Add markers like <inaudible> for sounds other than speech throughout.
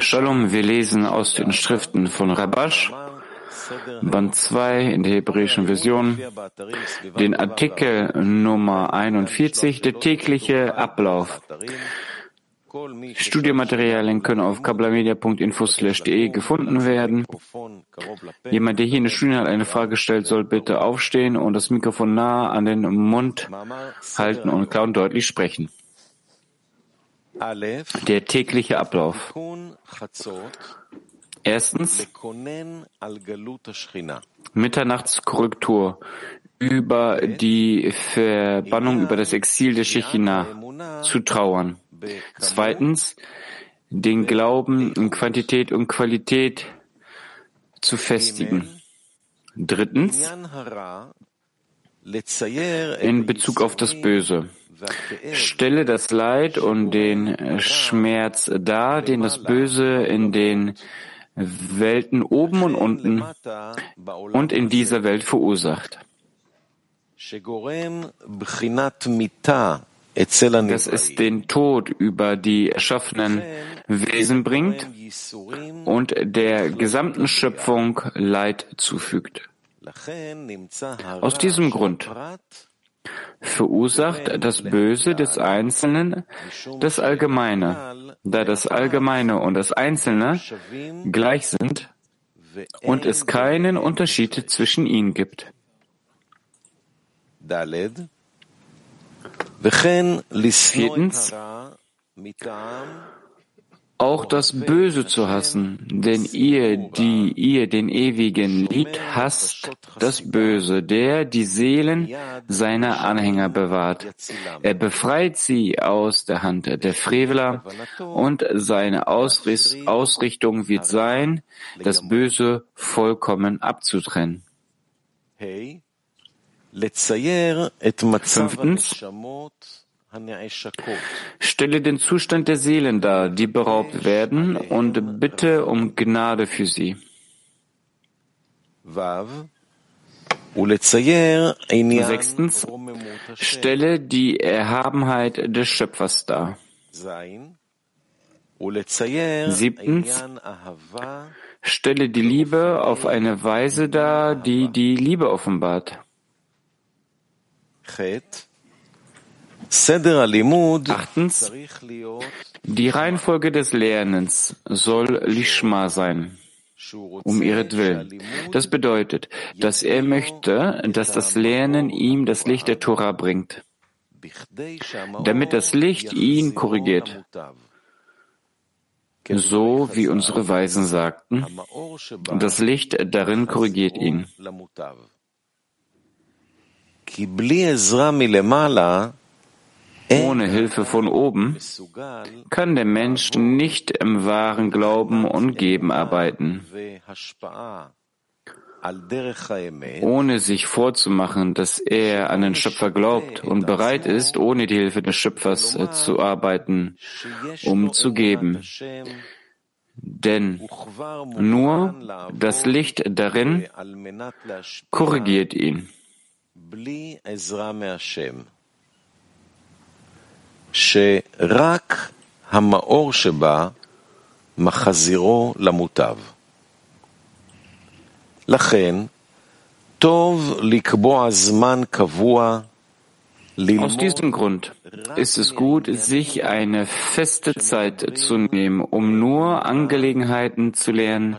Shalom, wir lesen aus den Schriften von Rabash, Band 2 in der hebräischen Version, den Artikel Nummer 41, der tägliche Ablauf. Studiomaterialien können auf kablamedia.info/de gefunden werden. Jemand, der hier in der Studio eine Frage stellt, soll bitte aufstehen und das Mikrofon nah an den Mund halten und klar und deutlich sprechen. Der tägliche Ablauf. Erstens Mitternachtskorrektur über die Verbannung, über das Exil der Shechina zu trauern. Zweitens, den Glauben in Quantität und Qualität zu festigen. Drittens, in Bezug auf das Böse. Stelle das Leid und den Schmerz dar, den das Böse in den Welten oben und unten und in dieser Welt verursacht dass es den Tod über die erschaffenen Wesen bringt und der gesamten Schöpfung Leid zufügt. Aus diesem Grund verursacht das Böse des Einzelnen das Allgemeine, da das Allgemeine und das Einzelne gleich sind und es keinen Unterschied zwischen ihnen gibt. Viertens, auch das Böse zu hassen, denn ihr, die ihr den Ewigen liebt, hasst das Böse, der die Seelen seiner Anhänger bewahrt. Er befreit sie aus der Hand der Freveler und seine Ausrichtung wird sein, das Böse vollkommen abzutrennen. Fünftens, stelle den Zustand der Seelen dar, die beraubt werden, und bitte um Gnade für sie. Sechstens, stelle die Erhabenheit des Schöpfers dar. Siebtens, stelle die Liebe auf eine Weise dar, die die Liebe offenbart. Achtens, die Reihenfolge des Lernens soll Lishma sein, um ihretwillen. Das bedeutet, dass er möchte, dass das Lernen ihm das Licht der Tora bringt, damit das Licht ihn korrigiert. So wie unsere Weisen sagten, das Licht darin korrigiert ihn. Ohne Hilfe von oben kann der Mensch nicht im wahren Glauben und Geben arbeiten. Ohne sich vorzumachen, dass er an den Schöpfer glaubt und bereit ist, ohne die Hilfe des Schöpfers äh, zu arbeiten, um zu geben. Denn nur das Licht darin korrigiert ihn. שרק המאור שבה מחזירו למוטב. לכן, טוב לקבוע זמן קבוע Aus diesem Grund ist es gut, sich eine feste Zeit zu nehmen, um nur Angelegenheiten zu lernen,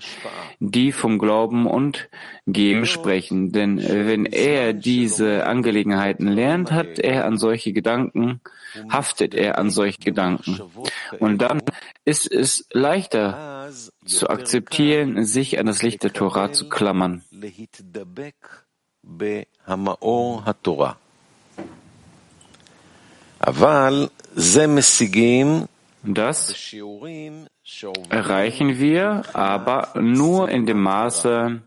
die vom Glauben und Geben sprechen. Denn wenn er diese Angelegenheiten lernt, hat er an solche Gedanken, haftet er an solche Gedanken. Und dann ist es leichter zu akzeptieren, sich an das Licht der Torah zu klammern. Das erreichen wir aber nur in dem Maße,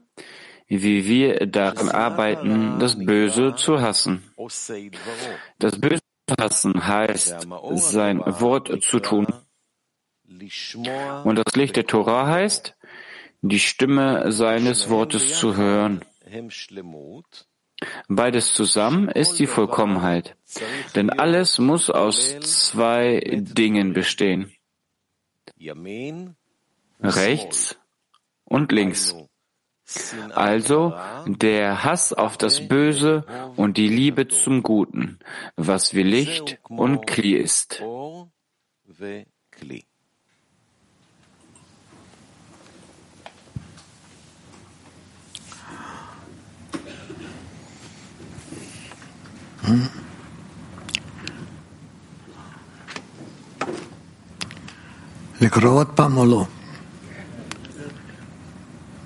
wie wir daran arbeiten, das Böse zu hassen. Das Böse zu hassen heißt, sein Wort zu tun. Und das Licht der Torah heißt, die Stimme seines Wortes zu hören. Beides zusammen ist die Vollkommenheit, denn alles muss aus zwei Dingen bestehen. Rechts und links. Also der Hass auf das Böse und die Liebe zum Guten, was wie Licht und Kli ist.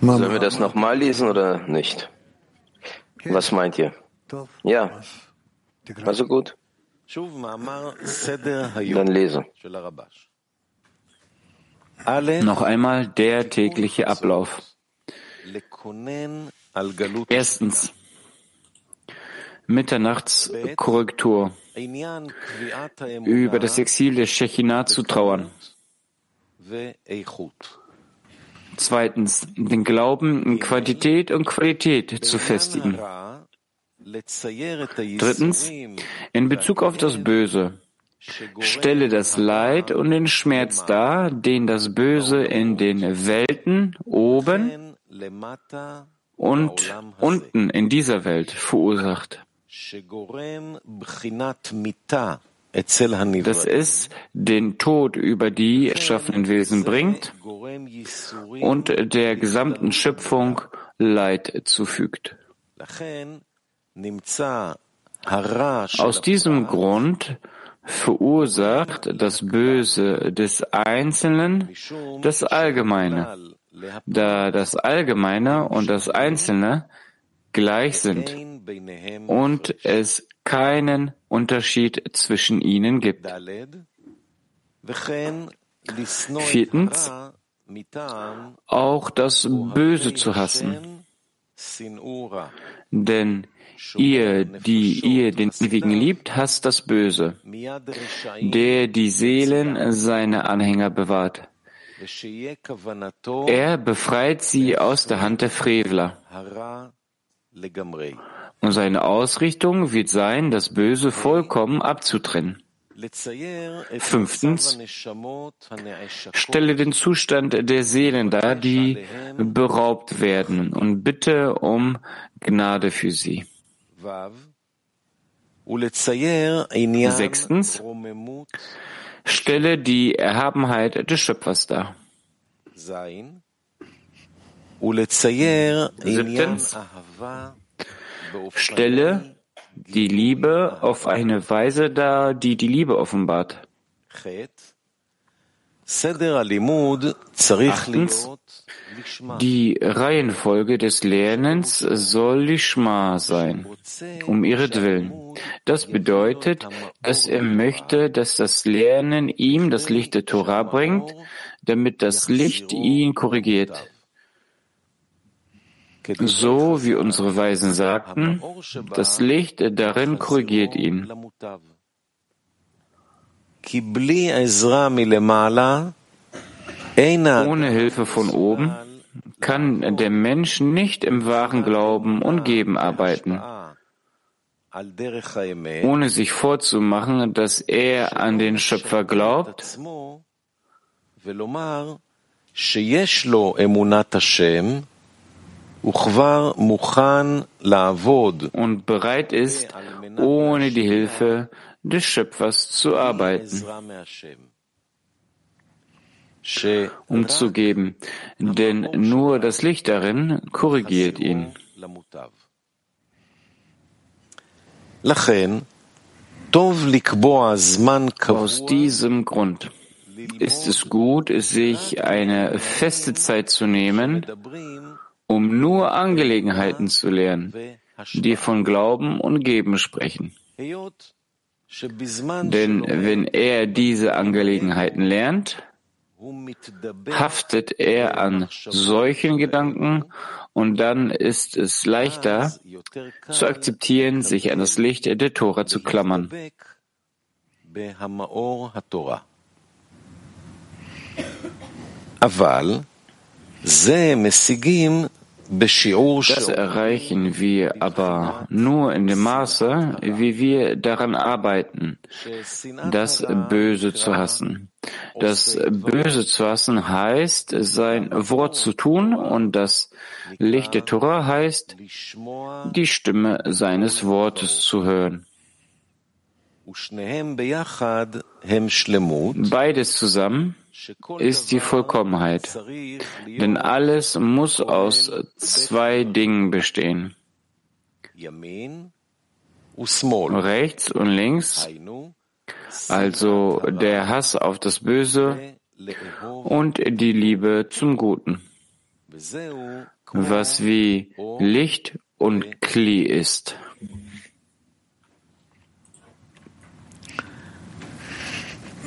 Sollen wir das nochmal lesen oder nicht? Was meint ihr? Ja. Also gut. Dann lese. Noch einmal der tägliche Ablauf. Erstens. Mitternachtskorrektur. Über das Exil der Shechinah zu trauern. Zweitens, den Glauben in Quantität und Qualität zu festigen. Drittens, in Bezug auf das Böse. Stelle das Leid und den Schmerz dar, den das Böse in den Welten oben und unten in dieser Welt verursacht dass es den Tod über die erschaffenen Wesen bringt und der gesamten Schöpfung Leid zufügt. Aus diesem Grund verursacht das Böse des Einzelnen das Allgemeine, da das Allgemeine und das Einzelne gleich sind und es keinen Unterschied zwischen ihnen gibt. Viertens, auch das Böse zu hassen. Denn ihr, die ihr den Ewigen liebt, hasst das Böse, der die Seelen seiner Anhänger bewahrt. Er befreit sie aus der Hand der Frevler. Und seine Ausrichtung wird sein, das Böse vollkommen abzutrennen. Fünftens, stelle den Zustand der Seelen dar, die beraubt werden und bitte um Gnade für sie. Sechstens, stelle die Erhabenheit des Schöpfers dar. Siebtens, Stelle die Liebe auf eine Weise dar, die die Liebe offenbart. Achtens, die Reihenfolge des Lernens soll Lishma sein, um ihretwillen. Das bedeutet, dass er möchte, dass das Lernen ihm das Licht der Torah bringt, damit das Licht ihn korrigiert. So wie unsere Weisen sagten, das Licht darin korrigiert ihn. Ohne Hilfe von oben kann der Mensch nicht im wahren Glauben und Geben arbeiten, ohne sich vorzumachen, dass er an den Schöpfer glaubt und bereit ist, ohne die Hilfe des Schöpfers zu arbeiten, umzugeben, denn nur das Licht darin korrigiert ihn. Aus diesem Grund ist es gut, sich eine feste Zeit zu nehmen, um nur Angelegenheiten zu lernen, die von Glauben und Geben sprechen. Denn wenn er diese Angelegenheiten lernt, haftet er an solchen Gedanken und dann ist es leichter zu akzeptieren, sich an das Licht der Tora zu klammern. Das erreichen wir aber nur in dem Maße, wie wir daran arbeiten, das Böse zu hassen. Das Böse zu hassen heißt, sein Wort zu tun und das Licht der Torah heißt, die Stimme seines Wortes zu hören. Beides zusammen ist die Vollkommenheit, denn alles muss aus zwei Dingen bestehen. Rechts und links, also der Hass auf das Böse und die Liebe zum Guten, was wie Licht und Kli ist.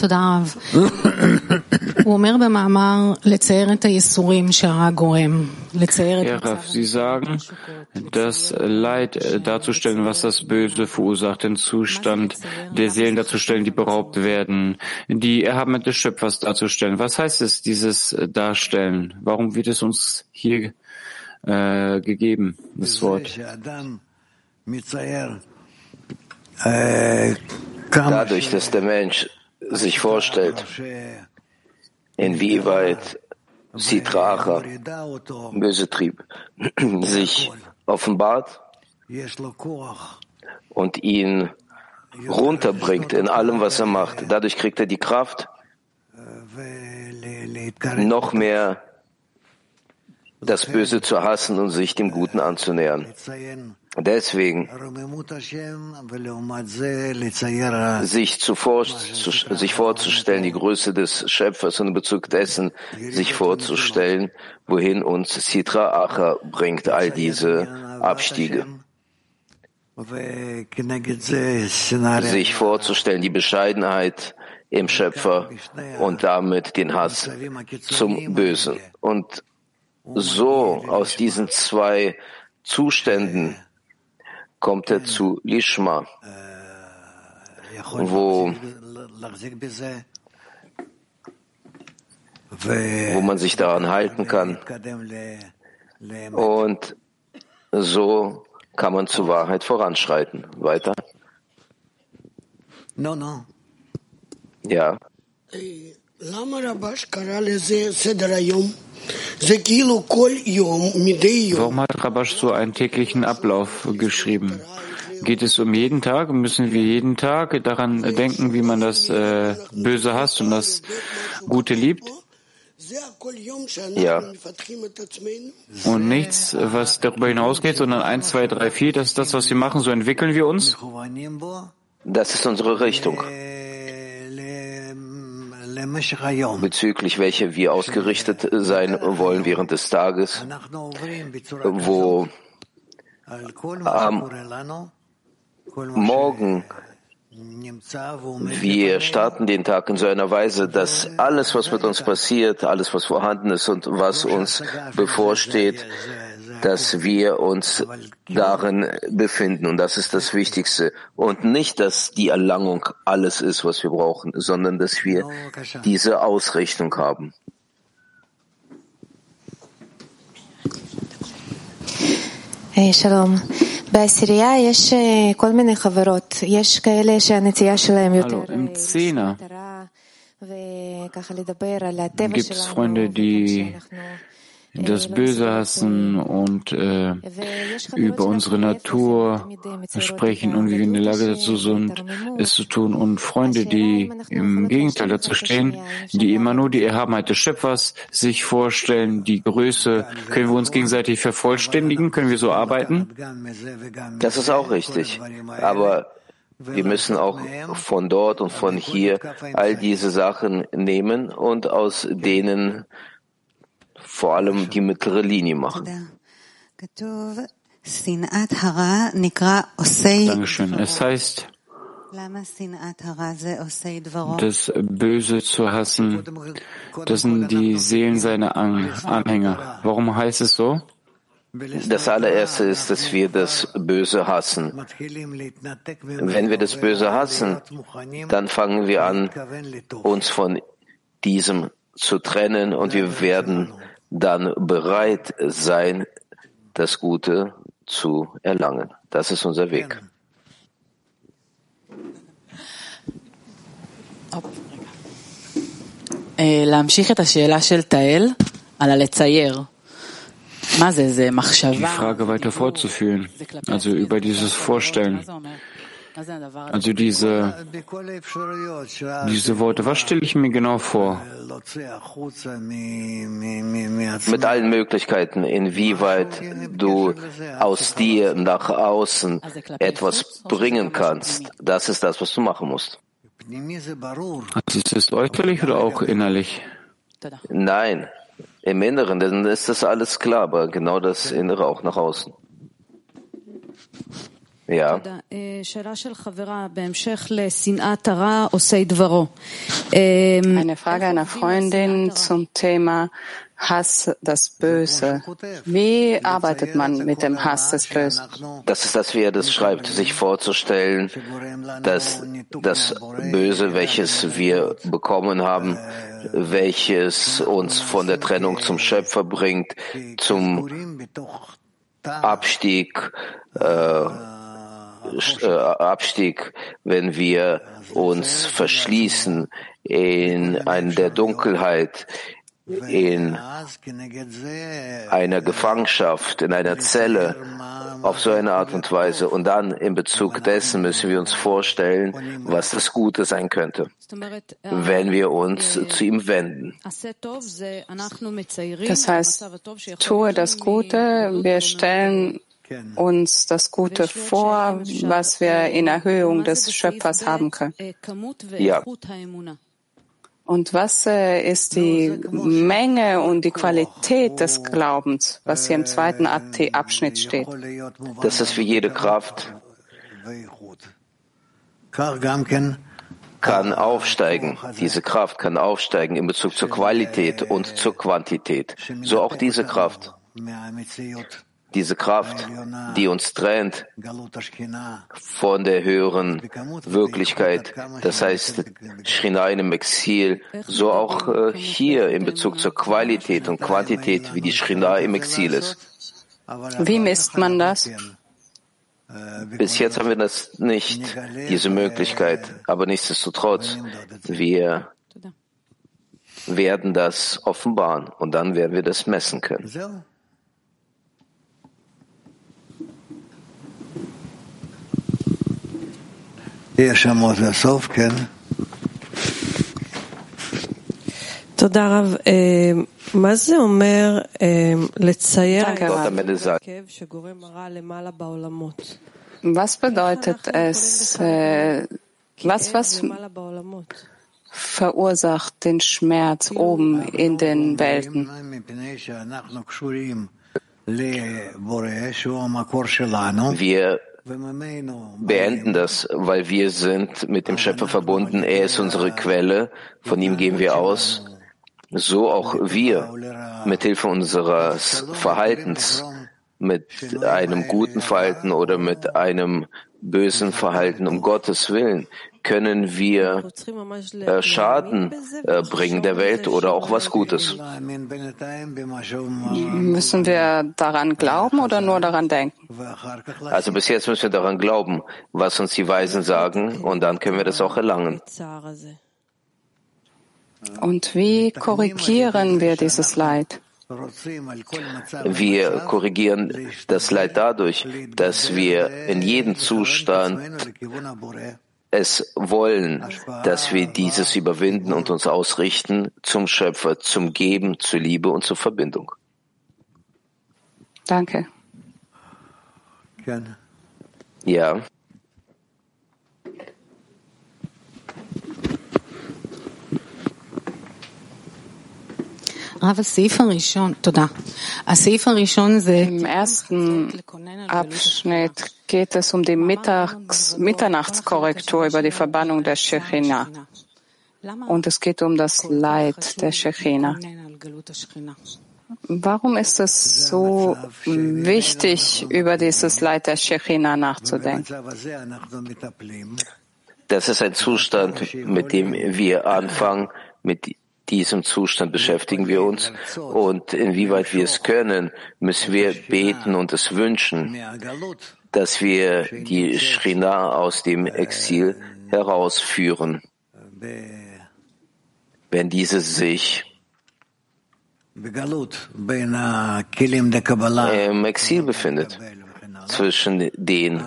תודה רב. הוא אומר במאמר לצייר את הייסורים שהרע גורם, לצייר את מצב... Sie sagen, das Leid darzustellen, was das Böse verursacht, den Zustand der Seelen darzustellen, die beraubt werden, die Erhabenheit des Schöpfers darzustellen. Was heißt es, dieses Darstellen? Warum wird es uns hier äh, gegeben, das Wort? Dadurch, dass der Mensch sich vorstellt, inwieweit Sitracha, böse Trieb, <clears throat> sich offenbart und ihn runterbringt in allem, was er macht. Dadurch kriegt er die Kraft, noch mehr das Böse zu hassen und sich dem Guten anzunähern. Deswegen sich, zuvor, sich vorzustellen, die Größe des Schöpfers und in Bezug dessen sich vorzustellen, wohin uns Sitra Acha bringt, all diese Abstiege. Sich vorzustellen, die Bescheidenheit im Schöpfer und damit den Hass zum Bösen. Und so aus diesen zwei Zuständen kommt er zu Lishma, wo, wo man sich daran halten kann. Und so kann man zur Wahrheit voranschreiten. Weiter. Ja. Warum hat Rabash so einen täglichen Ablauf geschrieben? Geht es um jeden Tag? Müssen wir jeden Tag daran denken, wie man das äh, Böse hasst und das Gute liebt? Ja. Und nichts, was darüber hinausgeht, sondern eins, zwei, drei, vier, das ist das, was wir machen, so entwickeln wir uns? Das ist unsere Richtung bezüglich welcher wir ausgerichtet sein wollen während des Tages, wo am Morgen wir starten den Tag in so einer Weise, dass alles, was mit uns passiert, alles, was vorhanden ist und was uns bevorsteht, dass wir uns darin befinden. Und das ist das Wichtigste. Und nicht, dass die Erlangung alles ist, was wir brauchen, sondern dass wir diese Ausrichtung haben. Hey, Shalom. בעשירייה יש כל מיני חברות. יש כאלה שהנטייה שלהם יותר... im Zehner gibt es Freunde, die das Böse hassen und äh, über unsere Natur sprechen und wie wir in der Lage dazu sind, es zu tun. Und Freunde, die im Gegenteil dazu stehen, die immer nur die Erhabenheit des Schöpfers sich vorstellen, die Größe, können wir uns gegenseitig vervollständigen? Können wir so arbeiten? Das ist auch richtig. Aber wir müssen auch von dort und von hier all diese Sachen nehmen und aus denen vor allem die mittlere Linie machen. Dankeschön. Es heißt, das Böse zu hassen, das sind die Seelen seiner Anhänger. Warum heißt es so? Das allererste ist, dass wir das Böse hassen. Wenn wir das Böse hassen, dann fangen wir an, uns von diesem zu trennen und wir werden dann bereit sein, das Gute zu erlangen. Das ist unser Weg. להמשיך את השאלה של תהל על הלצייר. Die Frage weiter fortzuführen, also über dieses Vorstellen. Also diese, diese Worte, was stelle ich mir genau vor? Mit allen Möglichkeiten, inwieweit du aus dir nach außen etwas bringen kannst, das ist das, was du machen musst. Also ist es äußerlich oder auch innerlich? Nein, im Inneren, dann ist das alles klar, aber genau das Innere auch nach außen. Ja. Eine Frage einer Freundin zum Thema Hass das Böse. Wie arbeitet man mit dem Hass des Bösen? Das ist das, wie er das schreibt, sich vorzustellen, dass das Böse, welches wir bekommen haben, welches uns von der Trennung zum Schöpfer bringt, zum Abstieg, äh, Abstieg, wenn wir uns verschließen in einer der Dunkelheit, in einer Gefangenschaft, in einer Zelle, auf so eine Art und Weise. Und dann in Bezug dessen müssen wir uns vorstellen, was das Gute sein könnte, wenn wir uns zu ihm wenden. Das heißt, tue das Gute, wir stellen uns das Gute vor, was wir in Erhöhung des Schöpfers haben können. Ja. Und was äh, ist die Menge und die Qualität des Glaubens, was hier im zweiten Abschnitt steht? Das ist für jede Kraft. Kann aufsteigen. Diese Kraft kann aufsteigen in Bezug zur Qualität und zur Quantität. So auch diese Kraft diese Kraft, die uns trennt von der höheren Wirklichkeit, das heißt Shrina im Exil, so auch äh, hier in Bezug zur Qualität und Quantität, wie die Shrina im Exil ist. Wie misst man das? Bis jetzt haben wir das nicht, diese Möglichkeit, aber nichtsdestotrotz, wir werden das offenbaren und dann werden wir das messen können. תודה רב. מה זה אומר לצייר כאב שגורם רע למעלה בעולמות? Was bedeutet es, äh, was, was verursacht den Schmerz oben in den Welten? Wir beenden das, weil wir sind mit dem Schöpfer verbunden. Er ist unsere Quelle. Von ihm gehen wir aus. So auch wir mit Hilfe unseres Verhaltens, mit einem guten Verhalten oder mit einem bösen Verhalten um Gottes Willen können wir äh, Schaden äh, bringen der Welt oder auch was Gutes. Müssen wir daran glauben oder nur daran denken? Also bis jetzt müssen wir daran glauben, was uns die Weisen sagen, und dann können wir das auch erlangen. Und wie korrigieren wir dieses Leid? Wir korrigieren das Leid dadurch, dass wir in jedem Zustand es wollen, dass wir dieses überwinden und uns ausrichten zum Schöpfer, zum Geben, zur Liebe und zur Verbindung. Danke. Ja. Im ersten Abschnitt geht es um die Mittags Mitternachtskorrektur über die Verbannung der Shechina. Und es geht um das Leid der Shechina. Warum ist es so wichtig, über dieses Leid der Shechina nachzudenken? Das ist ein Zustand, mit dem wir anfangen. Mit diesem Zustand beschäftigen wir uns. Und inwieweit wir es können, müssen wir beten und es wünschen, dass wir die Shrina aus dem Exil herausführen, wenn diese sich im Exil befindet, zwischen den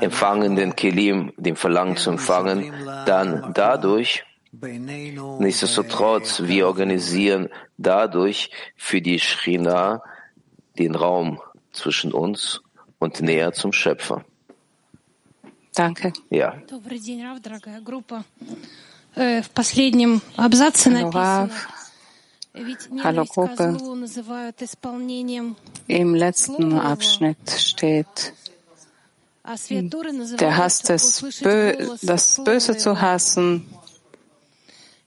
empfangenden Kelim, dem Verlangen zu empfangen, dann dadurch, nichtsdestotrotz, wir organisieren dadurch für die Shrina den Raum zwischen uns und näher zum Schöpfer. Danke. Ja. Hallo, Rav. Hallo Gruppe. Im letzten Abschnitt steht, der Hass des Bö das Böse zu hassen,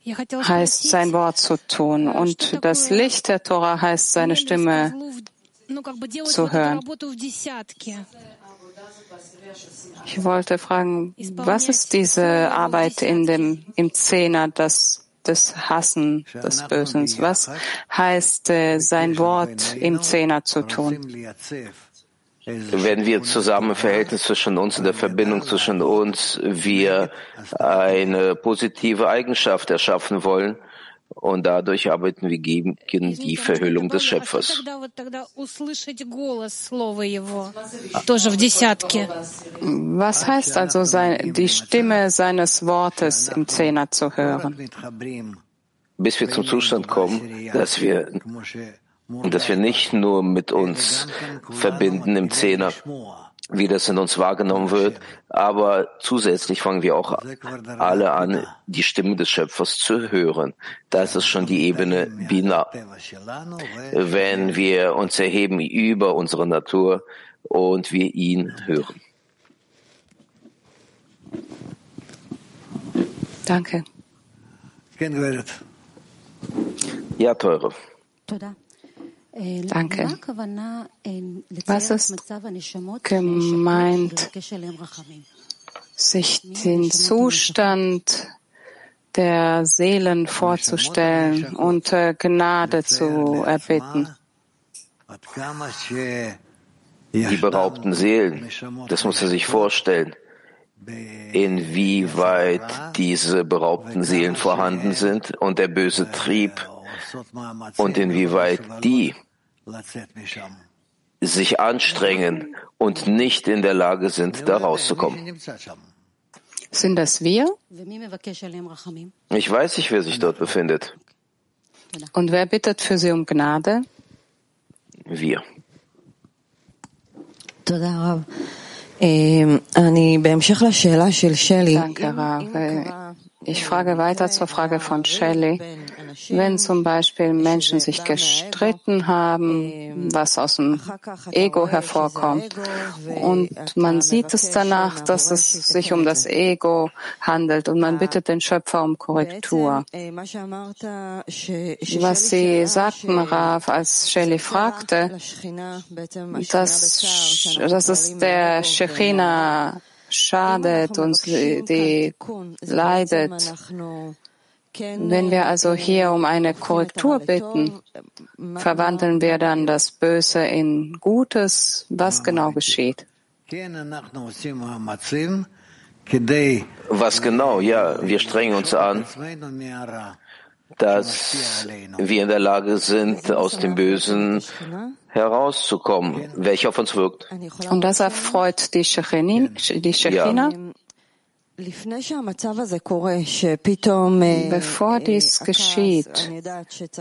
heißt sein Wort zu tun und das Licht der Tora heißt seine Stimme zu hören. Ich wollte fragen, was ist diese Arbeit in dem, im Zehner, das des Hassen des Bösen? Was heißt äh, sein Wort im Zehner zu tun? Wenn wir zusammen im Verhältnis zwischen uns und der Verbindung zwischen uns wir eine positive Eigenschaft erschaffen wollen, und dadurch arbeiten wir gegen die Verhüllung des Schöpfers. Was heißt also, die Stimme seines Wortes im Zehner zu hören? Bis wir zum Zustand kommen, dass wir, dass wir nicht nur mit uns verbinden im Zehner, wie das in uns wahrgenommen wird, aber zusätzlich fangen wir auch alle an, die Stimme des Schöpfers zu hören. Das ist schon die Ebene Bina. Wenn wir uns erheben über unsere Natur und wir ihn hören. Danke. Ja, Teure. Danke. Was ist gemeint, sich den Zustand der Seelen vorzustellen und Gnade zu erbitten? Die beraubten Seelen, das muss er sich vorstellen, inwieweit diese beraubten Seelen vorhanden sind und der böse Trieb und inwieweit die sich anstrengen und nicht in der Lage sind, da rauszukommen. Sind das wir? Ich weiß nicht, wer sich dort befindet. Und wer bittet für sie um Gnade? Wir. Danke, Rav. Ich frage weiter zur Frage von Shelley. Wenn zum Beispiel Menschen sich gestritten haben, was aus dem Ego hervorkommt, und man sieht es danach, dass es sich um das Ego handelt und man bittet den Schöpfer um Korrektur. Was Sie sagten, Rav, als Shelley fragte, dass, dass es der Shechina schadet, uns die leidet. Wenn wir also hier um eine Korrektur bitten, verwandeln wir dann das Böse in Gutes. Was genau geschieht? Was genau? Ja, wir strengen uns an, dass wir in der Lage sind, aus dem Bösen herauszukommen, welcher auf uns wirkt. Und das erfreut die Shechina? Ja. Bevor dies geschieht,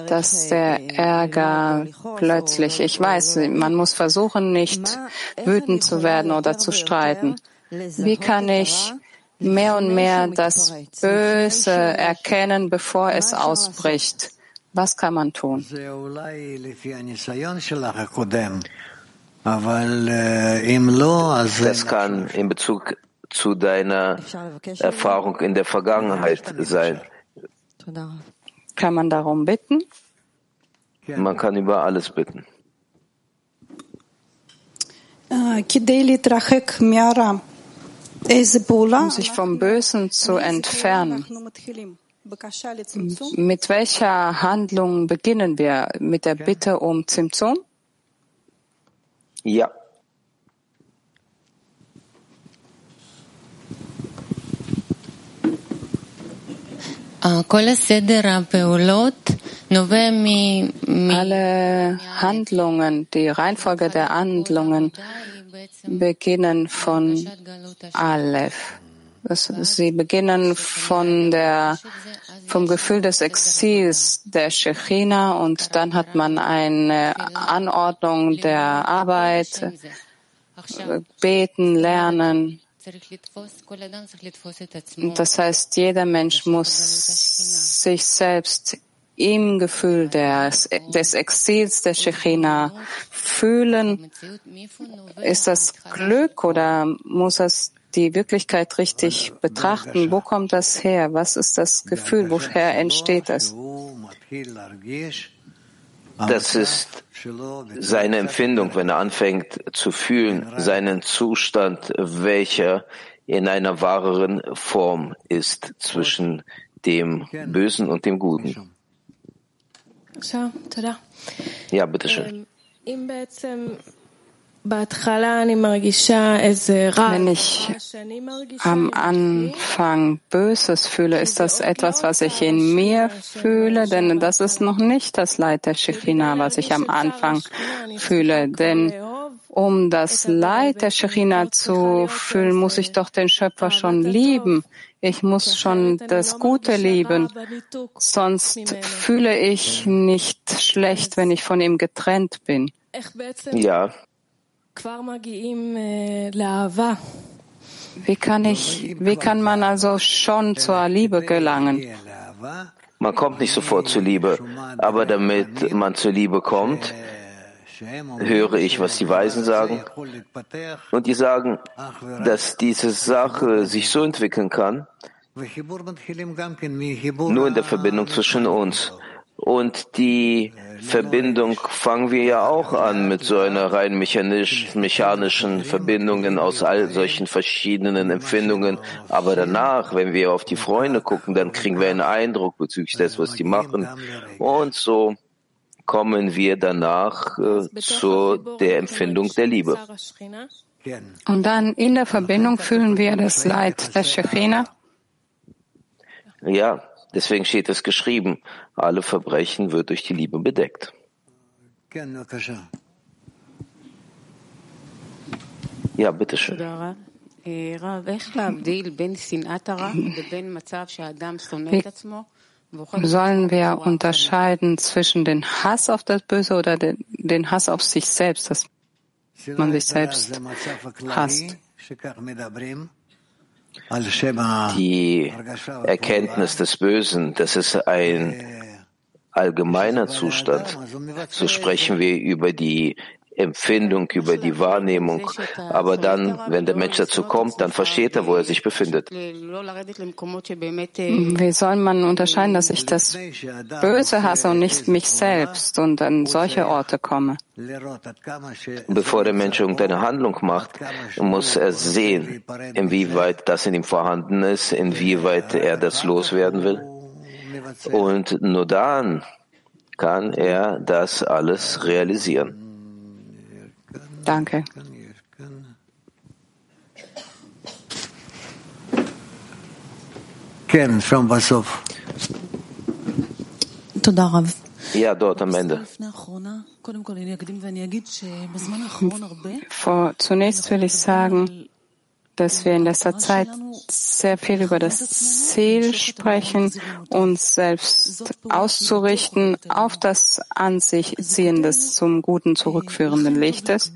dass der Ärger plötzlich, ich weiß, man muss versuchen, nicht wütend zu werden oder zu streiten. Wie kann ich mehr und mehr das Böse erkennen, bevor es ausbricht? Was kann man tun? Das kann in Bezug zu deiner Erfahrung in der Vergangenheit sein. Kann man darum bitten? Man kann über alles bitten. Um sich vom Bösen zu entfernen. Mit welcher Handlung beginnen wir? Mit der Bitte um Zimtzum? Ja. Alle Handlungen, die Reihenfolge der Handlungen beginnen von Aleph. Sie beginnen von der, vom Gefühl des Exils der Shechina und dann hat man eine Anordnung der Arbeit, beten, lernen. Das heißt, jeder Mensch muss sich selbst im Gefühl des, des Exils der Shechina fühlen. Ist das Glück oder muss es die Wirklichkeit richtig betrachten. Wo kommt das her? Was ist das Gefühl? Woher entsteht das? Das ist seine Empfindung, wenn er anfängt zu fühlen, seinen Zustand, welcher in einer wahreren Form ist zwischen dem Bösen und dem Guten. Ja, bitteschön. Wenn ich am Anfang Böses fühle, ist das etwas, was ich in mir fühle, denn das ist noch nicht das Leid der Shechina, was ich am Anfang fühle. Denn um das Leid der Shechina zu fühlen, muss ich doch den Schöpfer schon lieben. Ich muss schon das Gute lieben. Sonst fühle ich nicht schlecht, wenn ich von ihm getrennt bin. Ja, wie kann ich, wie kann man also schon zur Liebe gelangen? Man kommt nicht sofort zur Liebe, aber damit man zur Liebe kommt, höre ich, was die Weisen sagen. Und die sagen, dass diese Sache sich so entwickeln kann, nur in der Verbindung zwischen uns. Und die Verbindung fangen wir ja auch an mit so einer rein mechanisch, mechanischen Verbindungen aus all solchen verschiedenen Empfindungen. Aber danach, wenn wir auf die Freunde gucken, dann kriegen wir einen Eindruck bezüglich des, was die machen. Und so kommen wir danach äh, zu der Empfindung der Liebe. Und dann in der Verbindung fühlen wir das Leid der Shechina. Ja, Deswegen steht es geschrieben, alle Verbrechen wird durch die Liebe bedeckt. Ja, bitteschön. Wie sollen wir unterscheiden zwischen dem Hass auf das Böse oder den, den Hass auf sich selbst, dass man sich selbst hasst? Die Erkenntnis des Bösen, das ist ein allgemeiner Zustand. So sprechen wir über die Empfindung, über die Wahrnehmung. Aber dann, wenn der Mensch dazu kommt, dann versteht er, wo er sich befindet. Wie soll man unterscheiden, dass ich das Böse hasse und nicht mich selbst und an solche Orte komme? Bevor der Mensch irgendeine Handlung macht, muss er sehen, inwieweit das in ihm vorhanden ist, inwieweit er das loswerden will. Und nur dann kann er das alles realisieren. Danke. Ja, dort am Ende. Vor, zunächst will ich sagen, dass wir in letzter Zeit sehr viel über das Ziel sprechen, uns selbst auszurichten auf das an sich ziehendes zum Guten zurückführenden Lichtes.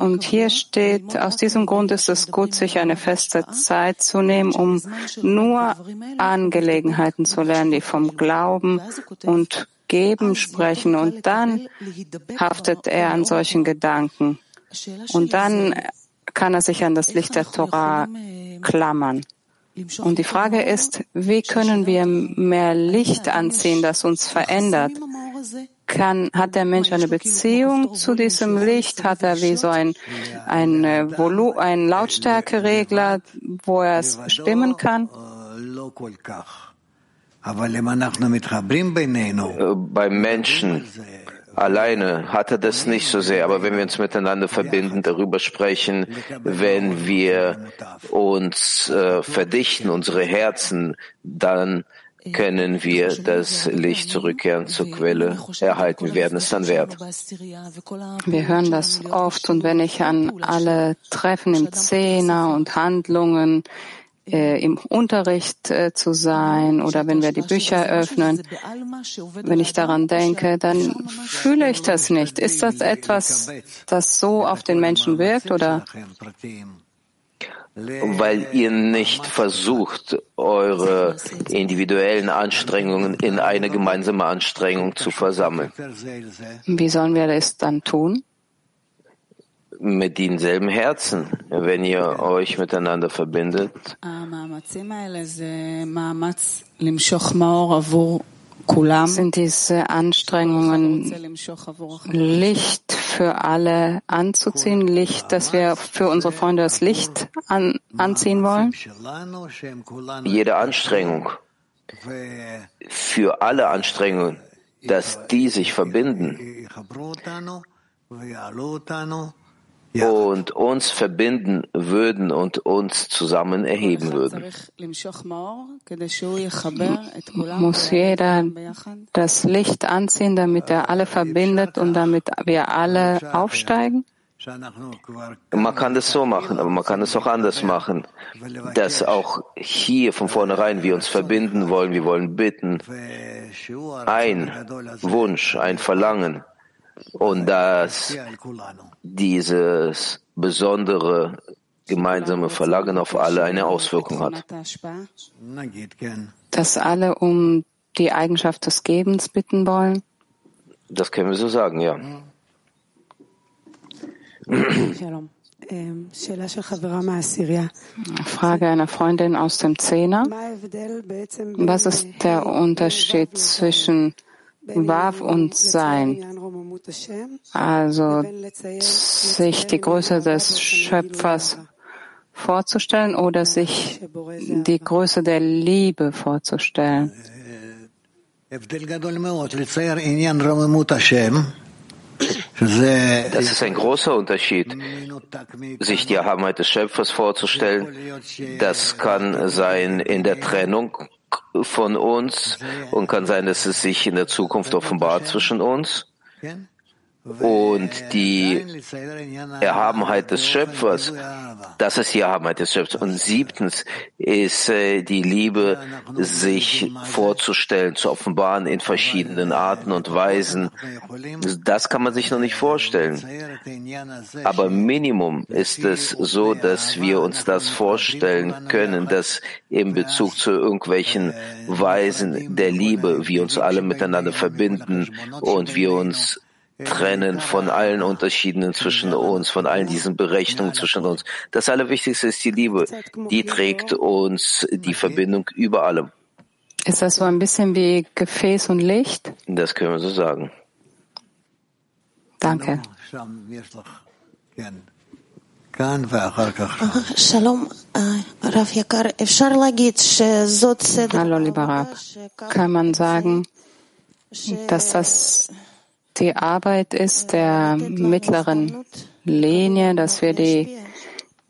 Und hier steht, aus diesem Grund ist es gut, sich eine feste Zeit zu nehmen, um nur Angelegenheiten zu lernen, die vom Glauben und Geben sprechen. Und dann haftet er an solchen Gedanken. Und dann kann er sich an das Licht der Torah klammern. Und die Frage ist, wie können wir mehr Licht anziehen, das uns verändert? kann, hat der Mensch eine Beziehung zu diesem Licht? Hat er wie so ein, ein, äh, Volu ein Lautstärkeregler, wo er es stimmen kann? Beim Menschen alleine hat er das nicht so sehr, aber wenn wir uns miteinander verbinden, darüber sprechen, wenn wir uns äh, verdichten, unsere Herzen, dann können wir das Licht zurückkehren zur Quelle erhalten. Wir werden es dann wert. Wir hören das oft und wenn ich an alle Treffen im Zehner und Handlungen äh, im Unterricht äh, zu sein oder wenn wir die Bücher öffnen, wenn ich daran denke, dann fühle ich das nicht. Ist das etwas, das so auf den Menschen wirkt oder? weil ihr nicht versucht, eure individuellen Anstrengungen in eine gemeinsame Anstrengung zu versammeln. Wie sollen wir das dann tun? Mit denselben Herzen, wenn ihr euch miteinander verbindet. Sind diese Anstrengungen Licht für alle anzuziehen, Licht, dass wir für unsere Freunde das Licht an, anziehen wollen? Jede Anstrengung, für alle Anstrengungen, dass die sich verbinden und uns verbinden würden und uns zusammen erheben würden. Muss jeder das Licht anziehen, damit er alle verbindet und damit wir alle aufsteigen? Man kann das so machen, aber man kann es auch anders machen, dass auch hier von vornherein wir uns verbinden wollen, wir wollen bitten, ein Wunsch, ein Verlangen, und dass dieses besondere gemeinsame Verlangen auf alle eine Auswirkung hat. Dass alle um die Eigenschaft des Gebens bitten wollen? Das können wir so sagen, ja. Frage einer Freundin aus dem Zehner. Was ist der Unterschied zwischen Wav und Sein, also sich die Größe des Schöpfers vorzustellen oder sich die Größe der Liebe vorzustellen. Das ist ein großer Unterschied, sich die Erhabenheit des Schöpfers vorzustellen. Das kann sein in der Trennung von uns und kann sein, dass es sich in der Zukunft offenbart zwischen uns. Und die Erhabenheit des Schöpfers, das ist die Erhabenheit des Schöpfers. Und siebtens ist äh, die Liebe, sich vorzustellen, zu offenbaren in verschiedenen Arten und Weisen. Das kann man sich noch nicht vorstellen. Aber Minimum ist es so, dass wir uns das vorstellen können, dass in Bezug zu irgendwelchen Weisen der Liebe wir uns alle miteinander verbinden und wir uns trennen von allen Unterschieden zwischen uns, von allen diesen Berechnungen zwischen uns. Das Allerwichtigste ist die Liebe. Die trägt uns die Verbindung über allem. Ist das so ein bisschen wie Gefäß und Licht? Das können wir so sagen. Danke. Hallo, lieber Rab. Kann man sagen, dass das die Arbeit ist der mittleren Linie, dass wir die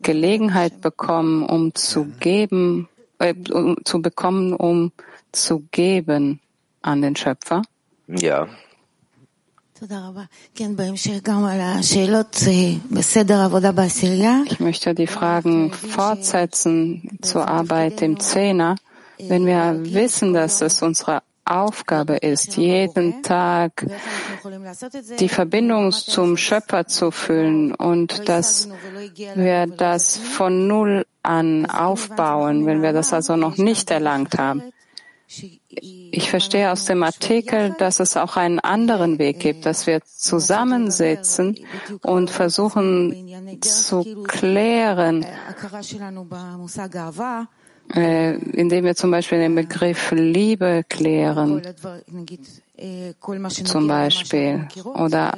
Gelegenheit bekommen, um zu geben, äh, um zu bekommen, um zu geben an den Schöpfer. Ja. Ich möchte die Fragen fortsetzen zur Arbeit im Zehner. Wenn wir wissen, dass es unsere Aufgabe ist, jeden Tag die Verbindung zum Schöpfer zu fühlen und dass wir das von Null an aufbauen, wenn wir das also noch nicht erlangt haben. Ich verstehe aus dem Artikel, dass es auch einen anderen Weg gibt, dass wir zusammensitzen und versuchen zu klären, äh, indem wir zum Beispiel den Begriff Liebe klären, zum Beispiel, oder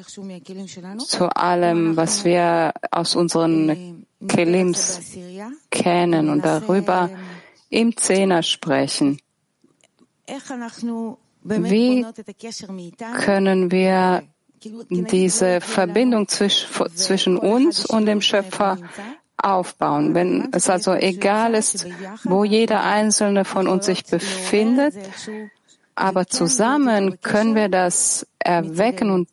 zu allem, was wir aus unseren Kelims kennen und darüber im Zehner sprechen. Wie können wir diese Verbindung zwischen uns und dem Schöpfer aufbauen. Wenn es also egal ist, wo jeder einzelne von uns sich befindet, aber zusammen können wir das erwecken und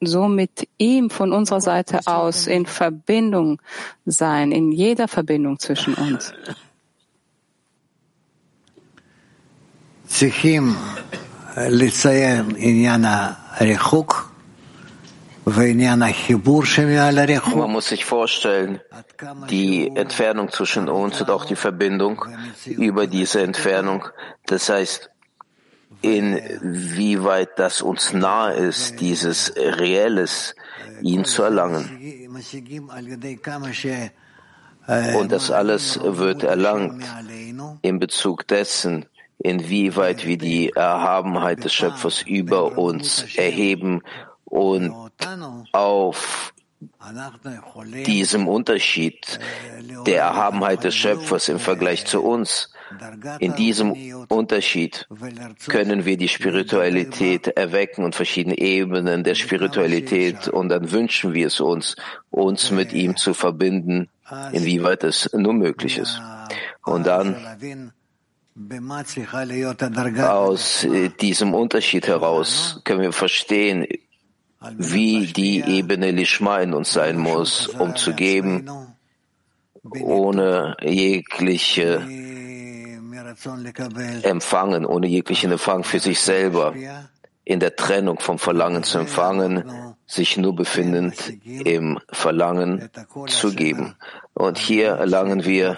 so mit ihm von unserer Seite aus in Verbindung sein, in jeder Verbindung zwischen uns. צריכים לציין עניין הריחוק man muss sich vorstellen, die Entfernung zwischen uns und auch die Verbindung über diese Entfernung. Das heißt, inwieweit das uns nahe ist, dieses Reelles, ihn zu erlangen. Und das alles wird erlangt in Bezug dessen, inwieweit wir die Erhabenheit des Schöpfers über uns erheben und auf diesem Unterschied der Erhabenheit des Schöpfers im Vergleich zu uns, in diesem Unterschied können wir die Spiritualität erwecken und verschiedene Ebenen der Spiritualität und dann wünschen wir es uns, uns mit ihm zu verbinden, inwieweit es nur möglich ist. Und dann aus diesem Unterschied heraus können wir verstehen, wie die Ebene Lishma in uns sein muss, um zu geben, ohne jegliche Empfangen, ohne jeglichen Empfang für sich selber, in der Trennung vom Verlangen zu empfangen, sich nur befindend im Verlangen zu geben. Und hier erlangen wir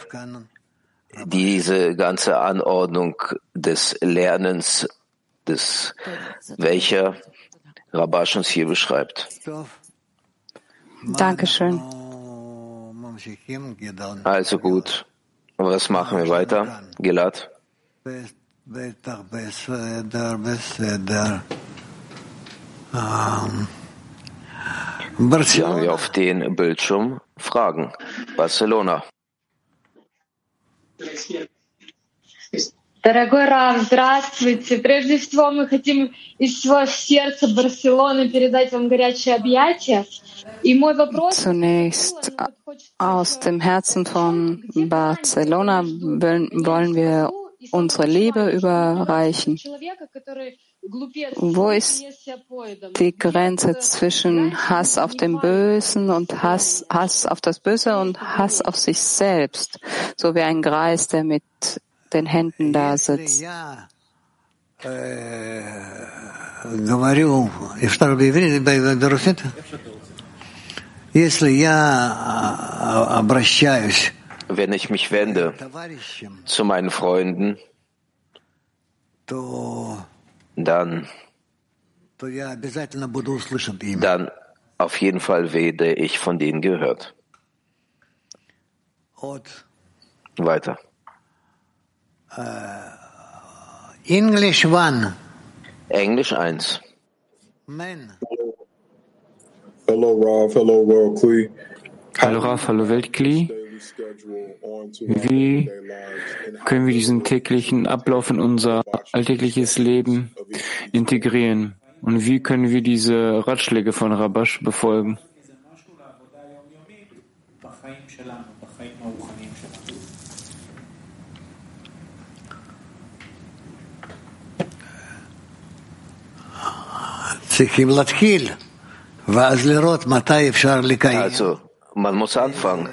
diese ganze Anordnung des Lernens, des, welcher Rabash uns hier beschreibt. Dankeschön. Also gut. Was machen wir weiter? Gilad? Hier haben wir auf den Bildschirm Fragen. Barcelona. Дорогой Рав, здравствуйте. Прежде всего, мы хотим из всего сердца Барселоны передать вам горячее объятие. И мой вопрос... Zunächst aus dem Herzen von Barcelona wollen wir unsere Liebe überreichen. Wo ist die Grenze zwischen Hass auf den Bösen und Hass, Hass auf das Böse und Hass auf sich selbst? So wie ein Greis, der mit den Händen da sitzt. Wenn ich mich wende zu meinen Freunden, dann, dann auf jeden Fall werde ich von denen gehört. Weiter. Uh, English one. Englisch 1. Hello, Rav. Hello, World Kli. Hallo Raf, hallo Weltkli. Wie können wir diesen täglichen Ablauf in unser alltägliches Leben integrieren? Und wie können wir diese Ratschläge von Rabash befolgen? Also, man muss anfangen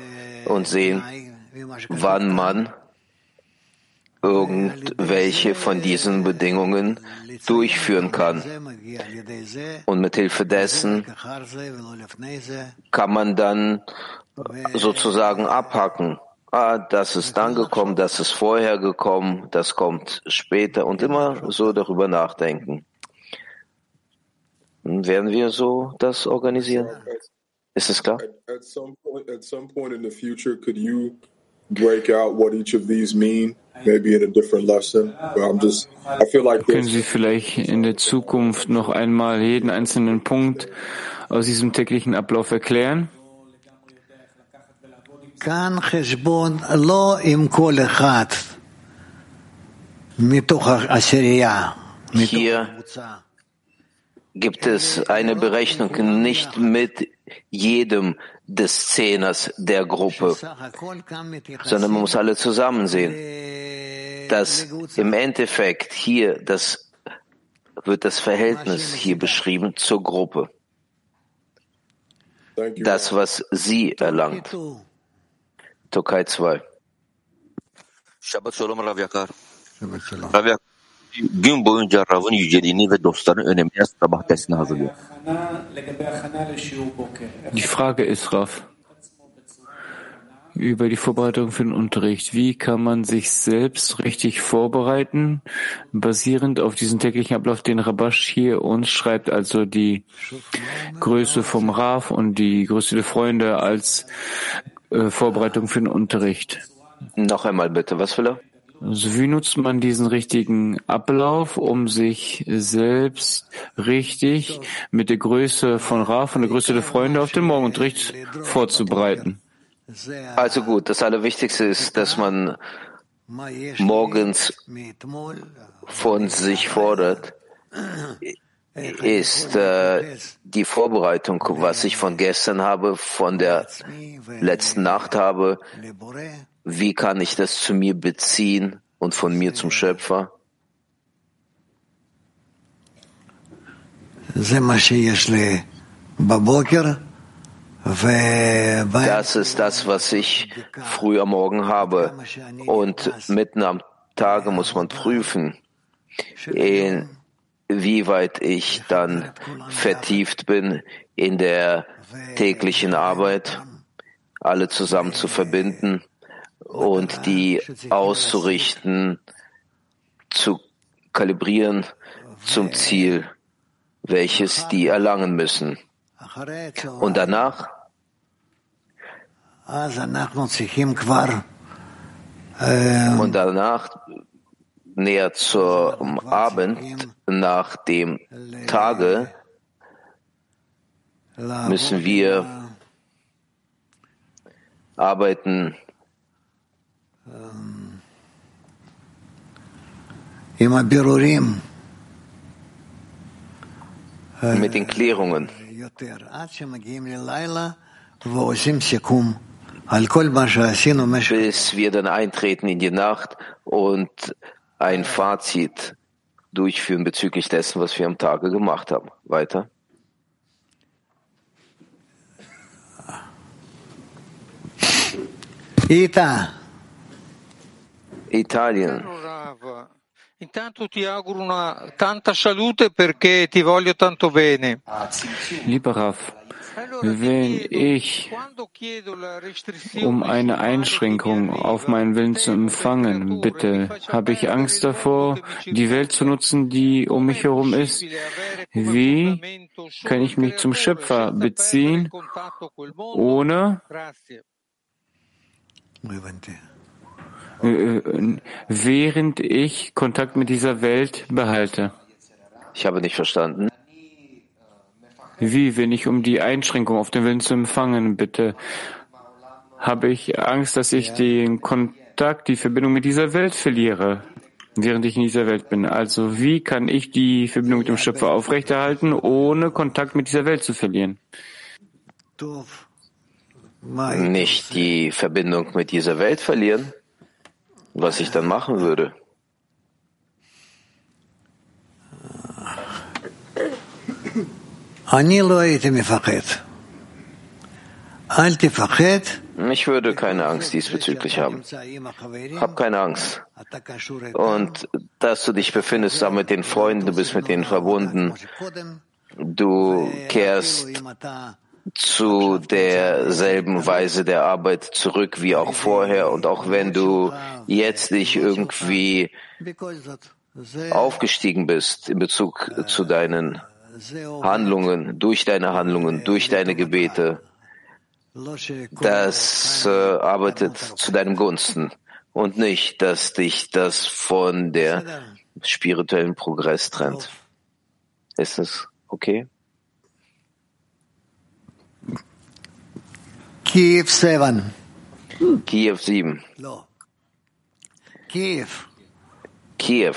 und sehen, wann man irgendwelche von diesen Bedingungen durchführen kann. Und mit Hilfe dessen kann man dann sozusagen abhacken. Ah, das ist dann gekommen, das ist vorher gekommen, das kommt später und immer so darüber nachdenken Werden wir so das organisieren? Ist es klar? maybe in a different lesson. But I'm just, I feel like Können Sie vielleicht in der Zukunft noch einmal jeden einzelnen Punkt aus diesem täglichen Ablauf erklären? כאן חשבון לא עם כל אחד מתוך העשירייה, מתוך Hier הקבוצה. gibt es eine Berechnung nicht mit jedem des Zehners der Gruppe, sondern man muss alle zusammen sehen, dass im Endeffekt hier das wird das Verhältnis hier beschrieben zur Gruppe. Das, was sie erlangt. Türkei 2. Shabbat Shalom, Rav Yakar. Rav Yakar gün boyunca Rav'ın yüceliğini ve dostların önemine sabah dersine hazırlıyor. Die Frage ist, Raf, über die Vorbereitung für den Unterricht. Wie kann man sich selbst richtig vorbereiten, basierend auf diesen täglichen Ablauf, den Rabash hier uns schreibt, also die Größe vom Raf und die Größe der Freunde als äh, Vorbereitung für den Unterricht. Noch einmal bitte, was will er? Also wie nutzt man diesen richtigen Ablauf, um sich selbst richtig mit der Größe von Raf und der Größe der Freunde auf den Morgenunterricht vorzubereiten? Also gut, das Allerwichtigste ist, dass man morgens von sich fordert, ist äh, die Vorbereitung, was ich von gestern habe, von der letzten Nacht habe, wie kann ich das zu mir beziehen und von mir zum Schöpfer? Das ist das, was ich früh am Morgen habe. Und mitten am Tage muss man prüfen, inwieweit ich dann vertieft bin in der täglichen Arbeit, alle zusammen zu verbinden und die auszurichten, zu kalibrieren zum Ziel, welches die erlangen müssen. Und danach? Und danach näher zum Abend, nach dem Tage, müssen wir arbeiten mit den Klärungen. Bis wir dann eintreten in die Nacht und ein Fazit durchführen bezüglich dessen, was wir am Tage gemacht haben. Weiter. Ita bene. Lieber Raf, Allora, ti wenn ich um eine Einschränkung auf meinen Willen zu il empfangen, bitte, habe ich Angst davor, die Welt zu nutzen, die um mich herum ist? Wie kann ich mich zum Schöpfer beziehen, ohne äh, äh, während ich Kontakt mit dieser Welt behalte. Ich habe nicht verstanden. Wie, wenn ich um die Einschränkung auf den Willen zu empfangen bitte, habe ich Angst, dass ich den Kontakt, die Verbindung mit dieser Welt verliere, während ich in dieser Welt bin. Also wie kann ich die Verbindung mit dem Schöpfer aufrechterhalten, ohne Kontakt mit dieser Welt zu verlieren? Nicht die Verbindung mit dieser Welt verlieren was ich dann machen würde. Ich würde keine Angst diesbezüglich haben. Hab keine Angst. Und dass du dich befindest da mit den Freunden, du bist mit denen verbunden, du kehrst zu derselben Weise der Arbeit zurück wie auch vorher. Und auch wenn du jetzt nicht irgendwie aufgestiegen bist in Bezug zu deinen Handlungen, durch deine Handlungen, durch deine Gebete, das äh, arbeitet zu deinem Gunsten und nicht, dass dich das von der spirituellen Progress trennt. Ist das okay? Kiew 7. Kiew 7. Kiew. Kiew.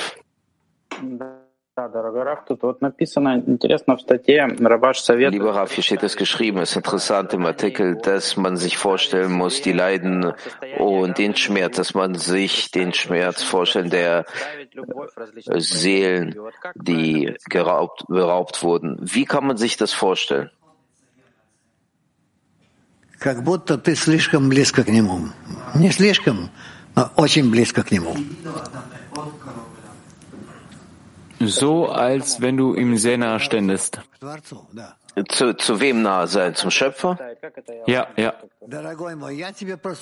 Lieber Rav, hier steht es geschrieben, es ist interessant im Artikel, dass man sich vorstellen muss, die Leiden und den Schmerz, dass man sich den Schmerz vorstellen der Seelen, die geraubt, beraubt wurden. Wie kann man sich das vorstellen? Как будто ты слишком близко к нему. Не слишком, но очень близко к нему. So, als wenn du ihm sehr nahe ständest. Zu, zu wem nahe sein? Zum Schöpfer? Ja, ja.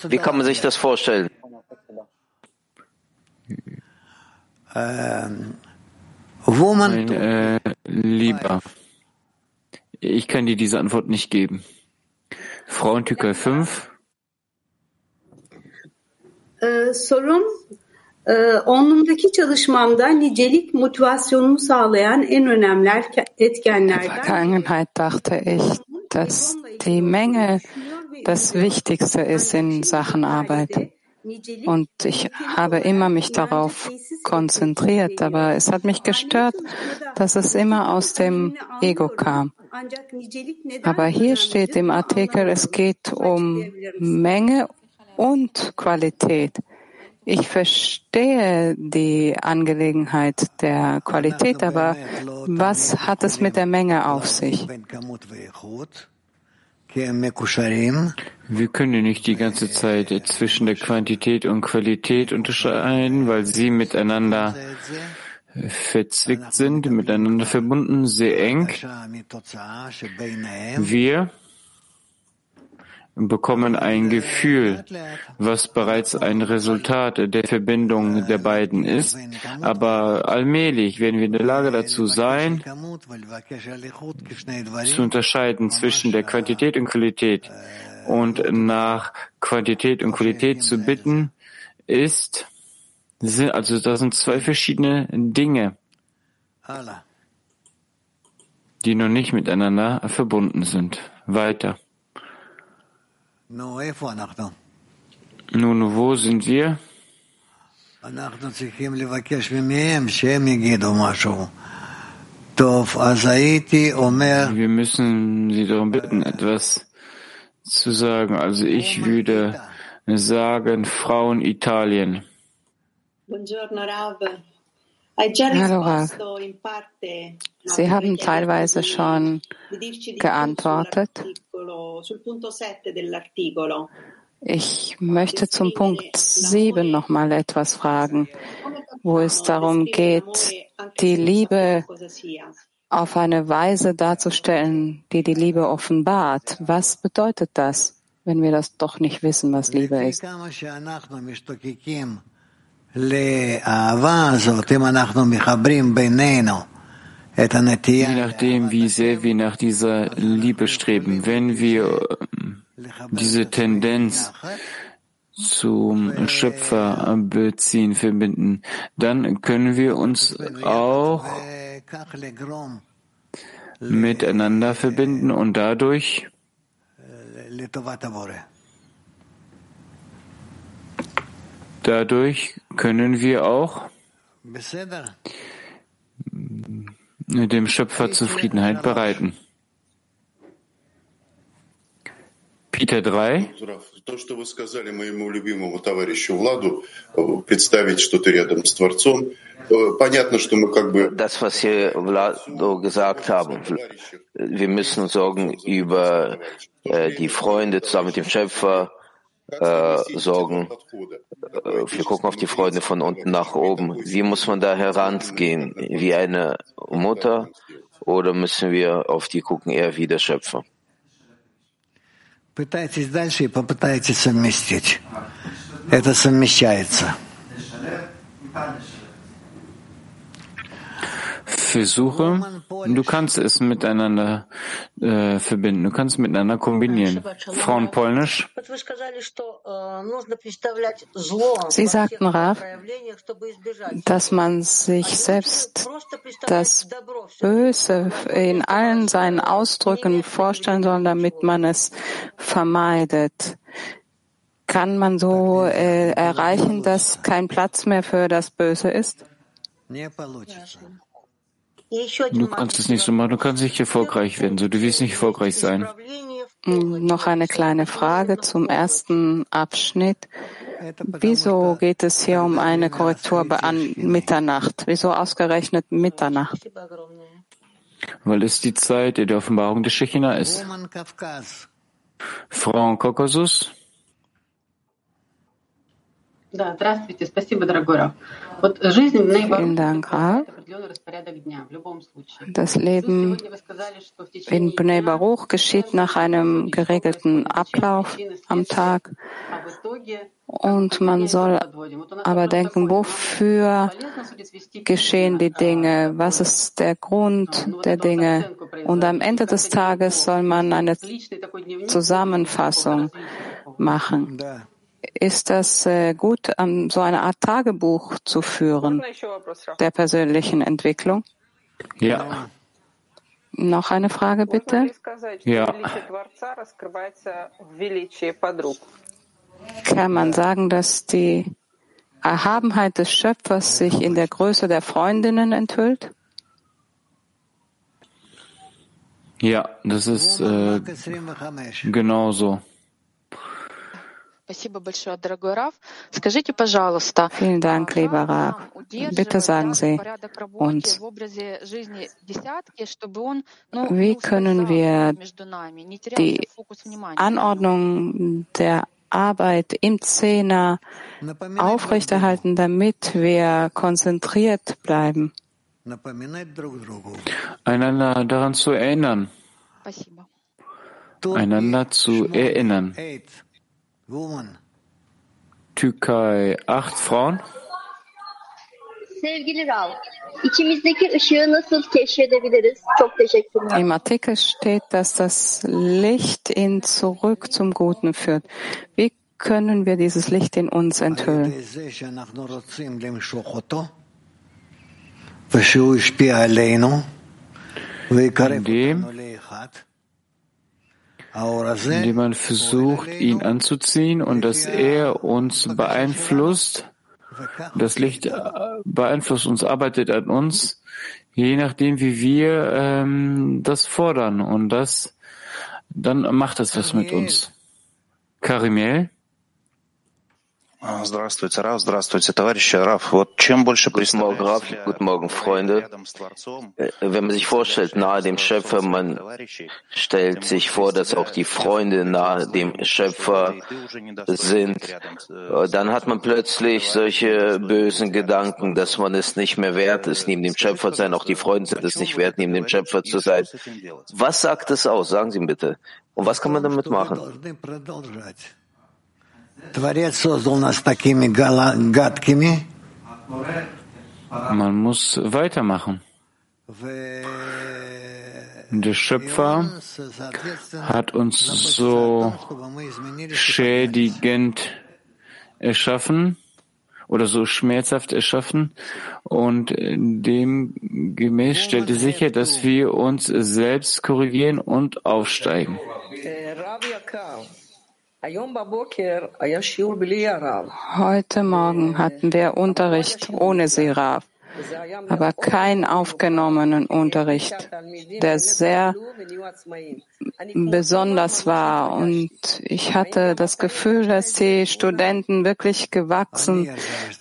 Wie kann man sich das vorstellen? Mein äh, Lieber, ich kann dir diese Antwort nicht geben. Frauentüker 5. Äh, Sorum Onlumdaki çalışmamda nicelik motivasyonumu sağlayan en önemli etkenlerden. Vergangenheit dachte ich, dass die Menge das Wichtigste ist in Sachen Arbeit. Und ich habe immer mich darauf konzentriert, aber es hat mich gestört, dass es immer aus dem Ego kam. Aber hier steht im Artikel, es geht um Menge und Qualität. Ich verstehe die Angelegenheit der Qualität, aber was hat es mit der Menge auf sich? Wir können nicht die ganze Zeit zwischen der Quantität und Qualität unterscheiden, weil sie miteinander verzwickt sind, miteinander verbunden, sehr eng. Wir bekommen ein Gefühl, was bereits ein Resultat der Verbindung der beiden ist. Aber allmählich werden wir in der Lage dazu sein, zu unterscheiden zwischen der Quantität und Qualität. Und nach Quantität und Qualität zu bitten, ist, also das sind zwei verschiedene Dinge, die noch nicht miteinander verbunden sind. Weiter. Nun, wo sind wir? Wir müssen Sie darum bitten, etwas zu sagen. Also ich würde sagen, Frauen Italien. Hallo Rav. Sie haben teilweise schon geantwortet. Ich möchte zum Punkt 7 noch mal etwas fragen, wo es darum geht, die Liebe auf eine Weise darzustellen, die die Liebe offenbart. Was bedeutet das, wenn wir das doch nicht wissen, was Liebe ist? Je nachdem, wie sehr wir nach dieser Liebe streben, wenn wir ähm, diese Tendenz zum Schöpfer beziehen, verbinden, dann können wir uns auch miteinander verbinden und dadurch Dadurch können wir auch dem Schöpfer Zufriedenheit bereiten. Peter 3. То, что вы сказали моему любимому товарищу Владу, представить что-то рядом с Творцом, понятно, что мы как бы... Das, was Sie Vlado gesagt haben, wir müssen sorgen über äh, die Freunde zusammen mit dem Schöpfer, äh, sorgen. Äh, wir gucken auf die Freunde von unten nach oben. Wie muss man da herangehen? Wie eine Mutter? Oder müssen wir auf die gucken eher wie der Schöpfer? Пытайтесь дальше и попытайтесь совместить. Это совмещается. Versuche Du kannst es miteinander äh, verbinden, du kannst es miteinander kombinieren. Frauen Polnisch. Sie sagten, Rav, dass man sich selbst das Böse in allen seinen Ausdrücken vorstellen soll, damit man es vermeidet. Kann man so äh, erreichen, dass kein Platz mehr für das Böse ist? Du kannst es nicht so machen, du kannst nicht erfolgreich werden, so du willst nicht erfolgreich sein. Hm, noch eine kleine Frage zum ersten Abschnitt. Wieso geht es hier um eine Korrektur an Mitternacht? Wieso ausgerechnet Mitternacht? Weil es die Zeit der Offenbarung der Shechina ist. Frau Kaukasus? Vielen Dank, Rav. Das Leben in Bnei Baruch geschieht nach einem geregelten Ablauf am Tag. Und man soll aber denken, wofür geschehen die Dinge? Was ist der Grund der Dinge? Und am Ende des Tages soll man eine Zusammenfassung machen. Ist das äh, gut, so eine Art Tagebuch zu führen der persönlichen Entwicklung? Ja. Noch eine Frage bitte? Ja. Kann man sagen, dass die Erhabenheit des Schöpfers sich in der Größe der Freundinnen enthüllt? Ja, das ist äh, genau so. Vielen Dank, lieber Rav. Bitte sagen Sie uns, wie können wir die Anordnung der Arbeit im Zehner aufrechterhalten, damit wir konzentriert bleiben? Einander daran zu erinnern. Einander zu erinnern. Türkei acht Frauen. Sevgili Rav, içimizdeki ışığı nasıl keşfedebiliriz? Çok teşekkürler. Im Artikel steht, dass das Licht ihn zurück zum Guten führt. Wie können wir dieses Licht in uns enthüllen? Indem, indem man versucht, ihn anzuziehen und dass er uns beeinflusst. Das Licht äh, beeinflusst uns, arbeitet an uns, je nachdem, wie wir ähm, das fordern. Und das, dann macht es was mit uns. Karimel? Здравствуйте, Раф. Здравствуйте, товарищи. Раф, вот чем больше Guten Morgen, Raf. Guten Morgen, Freunde. Wenn man sich vorstellt, nahe dem Schöpfer, man stellt sich vor, dass auch die Freunde nahe dem Schöpfer sind, dann hat man plötzlich solche bösen Gedanken, dass man es nicht mehr wert ist, neben dem Schöpfer zu sein. Auch die Freunde sind es nicht wert, neben dem Schöpfer zu sein. Was sagt es aus? Sagen Sie bitte. Und was kann man damit machen? Man muss weitermachen. Der Schöpfer hat uns so schädigend erschaffen oder so schmerzhaft erschaffen und demgemäß stellte sicher, dass wir uns selbst korrigieren und aufsteigen. Heute Morgen hatten wir Unterricht ohne Siraf, aber keinen aufgenommenen Unterricht, der sehr besonders war. Und ich hatte das Gefühl, dass die Studenten wirklich gewachsen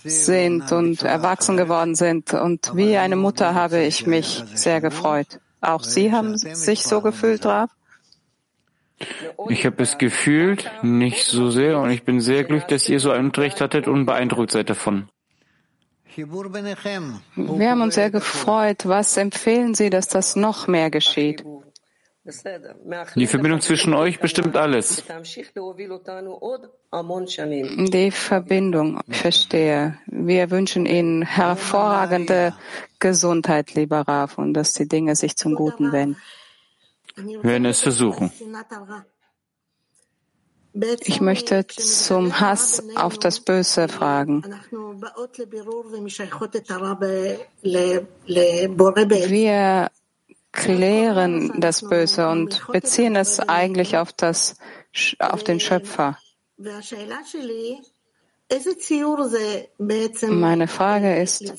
sind und erwachsen geworden sind. Und wie eine Mutter habe ich mich sehr gefreut. Auch Sie haben sich so gefühlt, Raf? Ich habe es gefühlt, nicht so sehr, und ich bin sehr glücklich, dass ihr so einen Unterricht hattet und beeindruckt seid davon. Wir haben uns sehr gefreut. Was empfehlen Sie, dass das noch mehr geschieht? Die Verbindung zwischen euch bestimmt alles. Die Verbindung, ich verstehe. Wir wünschen Ihnen hervorragende Gesundheit, lieber Raf, und dass die Dinge sich zum Guten wenden. Wir werden es versuchen. Ich möchte zum Hass auf das Böse fragen. Wir klären das Böse und beziehen es eigentlich auf, das, auf den Schöpfer. Meine Frage ist,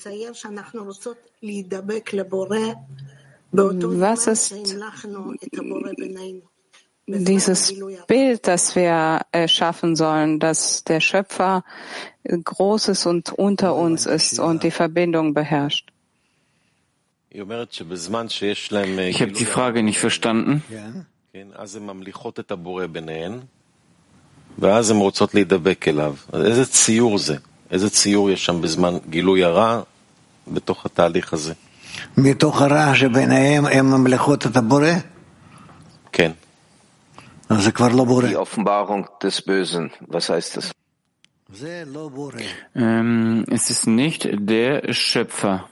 was ist dieses Bild, das wir erschaffen sollen, dass der Schöpfer Großes und unter uns ist und die Verbindung beherrscht? Ich habe die Frage nicht verstanden. ואז הן רוצות להידבק אליו. איזה ציור זה? איזה ציור יש שם בזמן גילוי הרע בתוך התהליך הזה? Ken. Die Offenbarung des Bösen, was heißt das? Ähm, es ist nicht der Schöpfer.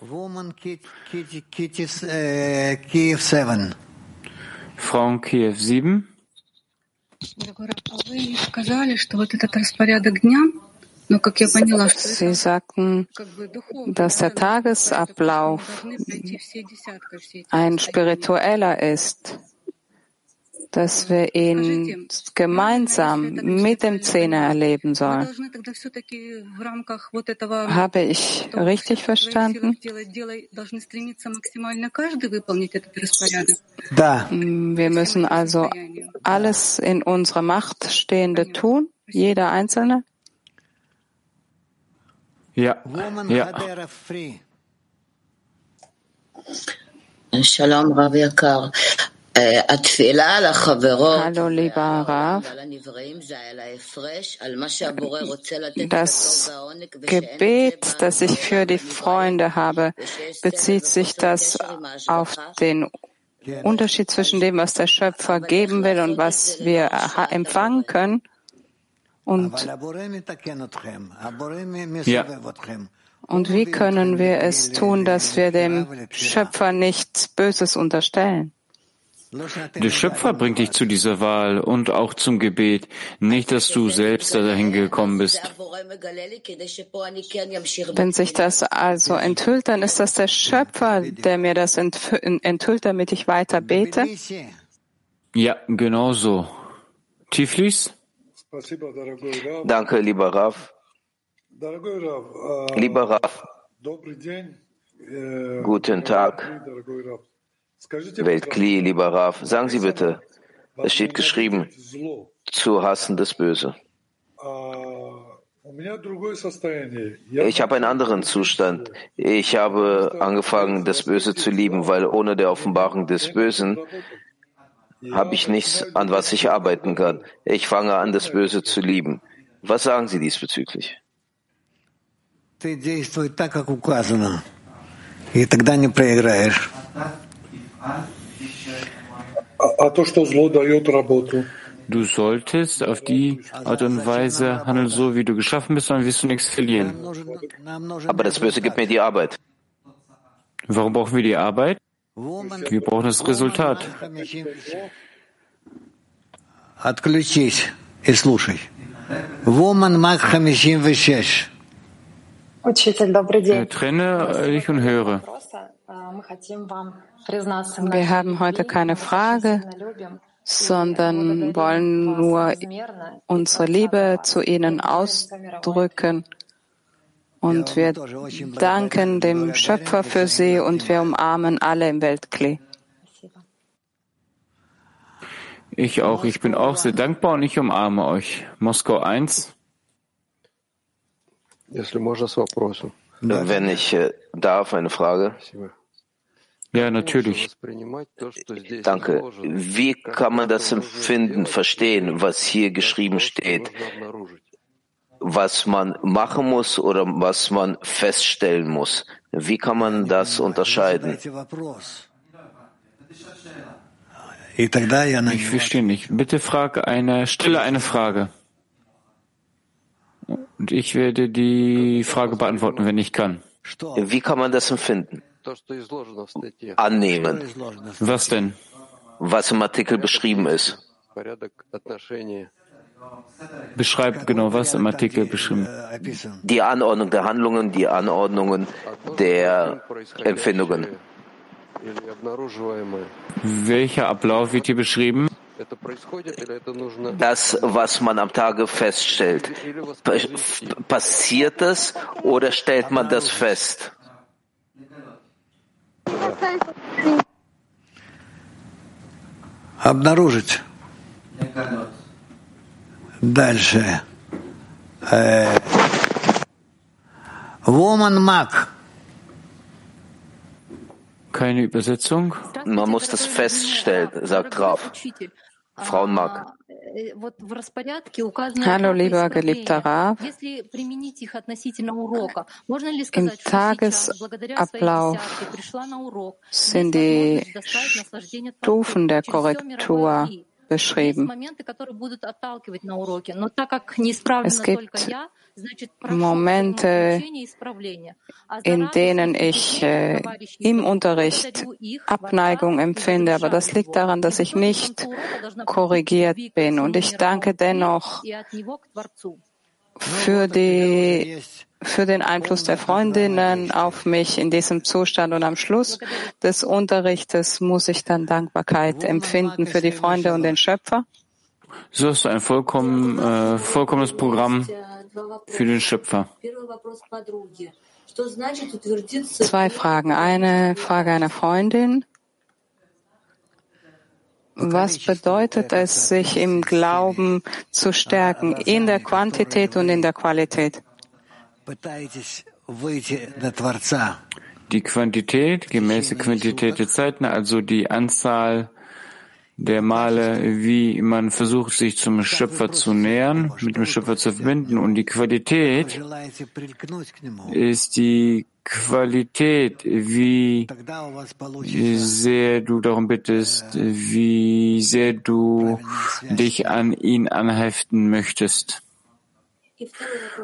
Frauen Kiew 7. Sie sagten, dass der Tagesablauf ein spiritueller ist dass wir ihn gemeinsam mit dem Zehner erleben sollen. Habe ich richtig verstanden? Wir müssen also alles in unserer Macht Stehende tun, jeder Einzelne? Ja, ja. Shalom, Rav Yakar. Hallo, lieber Rav. Das Gebet, das ich für die Freunde habe, bezieht sich das auf den Unterschied zwischen dem, was der Schöpfer geben will und was wir empfangen können. Und, ja. und wie können wir es tun, dass wir dem Schöpfer nichts Böses unterstellen? Der Schöpfer bringt dich zu dieser Wahl und auch zum Gebet, nicht, dass du selbst dahin gekommen bist. Wenn sich das also enthüllt, dann ist das der Schöpfer, der mir das enthüllt, damit ich weiter bete? Ja, genau so. Tiflis? Danke, lieber Rav. Lieber Rav, guten Tag. Weltkli, lieber Rav, sagen Sie bitte, es steht geschrieben, zu hassen das Böse. Ich habe einen anderen Zustand. Ich habe angefangen, das Böse zu lieben, weil ohne der Offenbarung des Bösen habe ich nichts, an was ich arbeiten kann. Ich fange an, das Böse zu lieben. Was sagen Sie diesbezüglich? Du solltest auf die Art und Weise handeln, so wie du geschaffen bist, dann wirst du nichts verlieren. Aber das Böse gibt mir die Arbeit. Warum brauchen wir die Arbeit? Wir brauchen das Resultat. Отключись и слушай. Woman Mach 56. Учитель, добрый день. Trenne dich und höre. Wir haben heute keine Frage, sondern wollen nur unsere Liebe zu Ihnen ausdrücken. Und wir danken dem Schöpfer für Sie und wir umarmen alle im Weltklee. Ich auch. Ich bin auch sehr dankbar und ich umarme euch. Moskau 1. Wenn ich äh, darf, eine Frage. Ja, natürlich. Danke. Wie kann man das empfinden, verstehen, was hier geschrieben steht? Was man machen muss oder was man feststellen muss? Wie kann man das unterscheiden? Ich verstehe nicht. Bitte frage eine, stelle eine Frage. Und ich werde die Frage beantworten, wenn ich kann. Wie kann man das empfinden? Annehmen. Was denn? Was im Artikel beschrieben ist Beschreib genau, was im Artikel beschrieben Die Anordnung der Handlungen, die Anordnungen der Empfindungen. Welcher Ablauf wird hier beschrieben? Das, was man am Tage feststellt. Passiert das oder stellt man das fest? Обнаружить. Дальше. Э, Woman Mac. Keine Übersetzung. Man muss das feststellen, sagt Raf. Frauenmark. Hallo, lieber geliebter Rav. Im Tagesablauf sind die Stufen der Korrektur beschrieben. Es gibt Momente, in denen ich äh, im Unterricht Abneigung empfinde, aber das liegt daran, dass ich nicht korrigiert bin. Und ich danke dennoch für die für den Einfluss der Freundinnen auf mich in diesem Zustand und am Schluss des Unterrichtes muss ich dann Dankbarkeit empfinden für die Freunde und den Schöpfer. So du ein vollkommen, äh, vollkommenes Programm für den Schöpfer. Zwei Fragen. Eine Frage einer Freundin. Was bedeutet es, sich im Glauben zu stärken, in der Quantität und in der Qualität? Die Quantität, gemäße Quantität der Zeiten, also die Anzahl der Male, wie man versucht, sich zum Schöpfer zu nähern, mit dem Schöpfer zu verbinden. Und die Qualität ist die Qualität, wie sehr du darum bittest, wie sehr du dich an ihn anheften möchtest.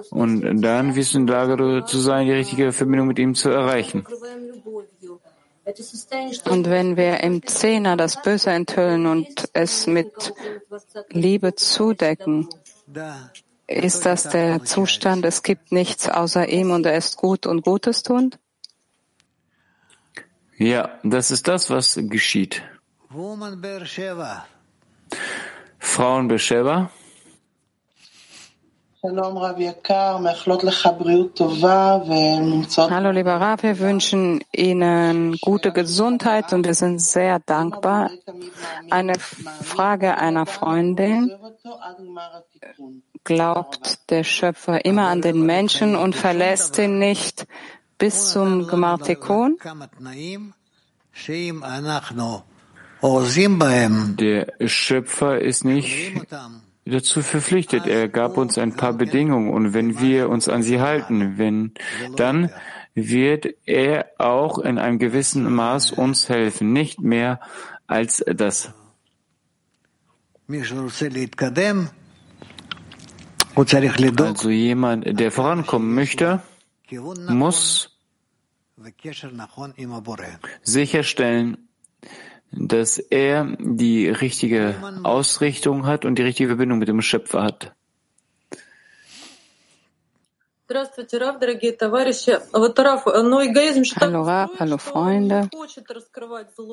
Und dann wirst du in der Lage zu sein, die richtige Verbindung mit ihm zu erreichen. Und wenn wir im Zehner das Böse enthüllen und es mit Liebe zudecken, ist das der Zustand, es gibt nichts außer ihm und er ist gut und Gutes tun? Ja, das ist das, was geschieht. Frauen Beersheba. Hallo, lieber Rav, wir wünschen Ihnen gute Gesundheit und wir sind sehr dankbar. Eine Frage einer Freundin. Glaubt der Schöpfer immer an den Menschen und verlässt ihn nicht bis zum Gemartikon? Der Schöpfer ist nicht dazu verpflichtet. Er gab uns ein paar Bedingungen und wenn wir uns an sie halten, wenn, dann wird er auch in einem gewissen Maß uns helfen, nicht mehr als das. Also jemand, der vorankommen möchte, muss sicherstellen, dass er die richtige Ausrichtung hat und die richtige Verbindung mit dem Schöpfer hat. Hallo Rav, hallo Freunde.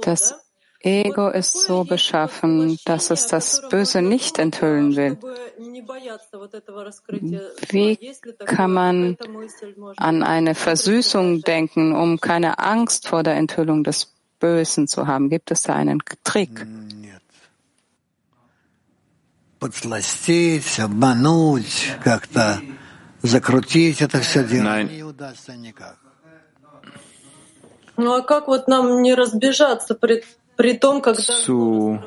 Das Ego ist so beschaffen, dass es das Böse nicht enthüllen will. Wie kann man an eine Versüßung denken, um keine Angst vor der Enthüllung des Bösen zu haben? Gibt es da einen Trick? Nein. Ну а как вот нам не разбежаться при, при том, когда zu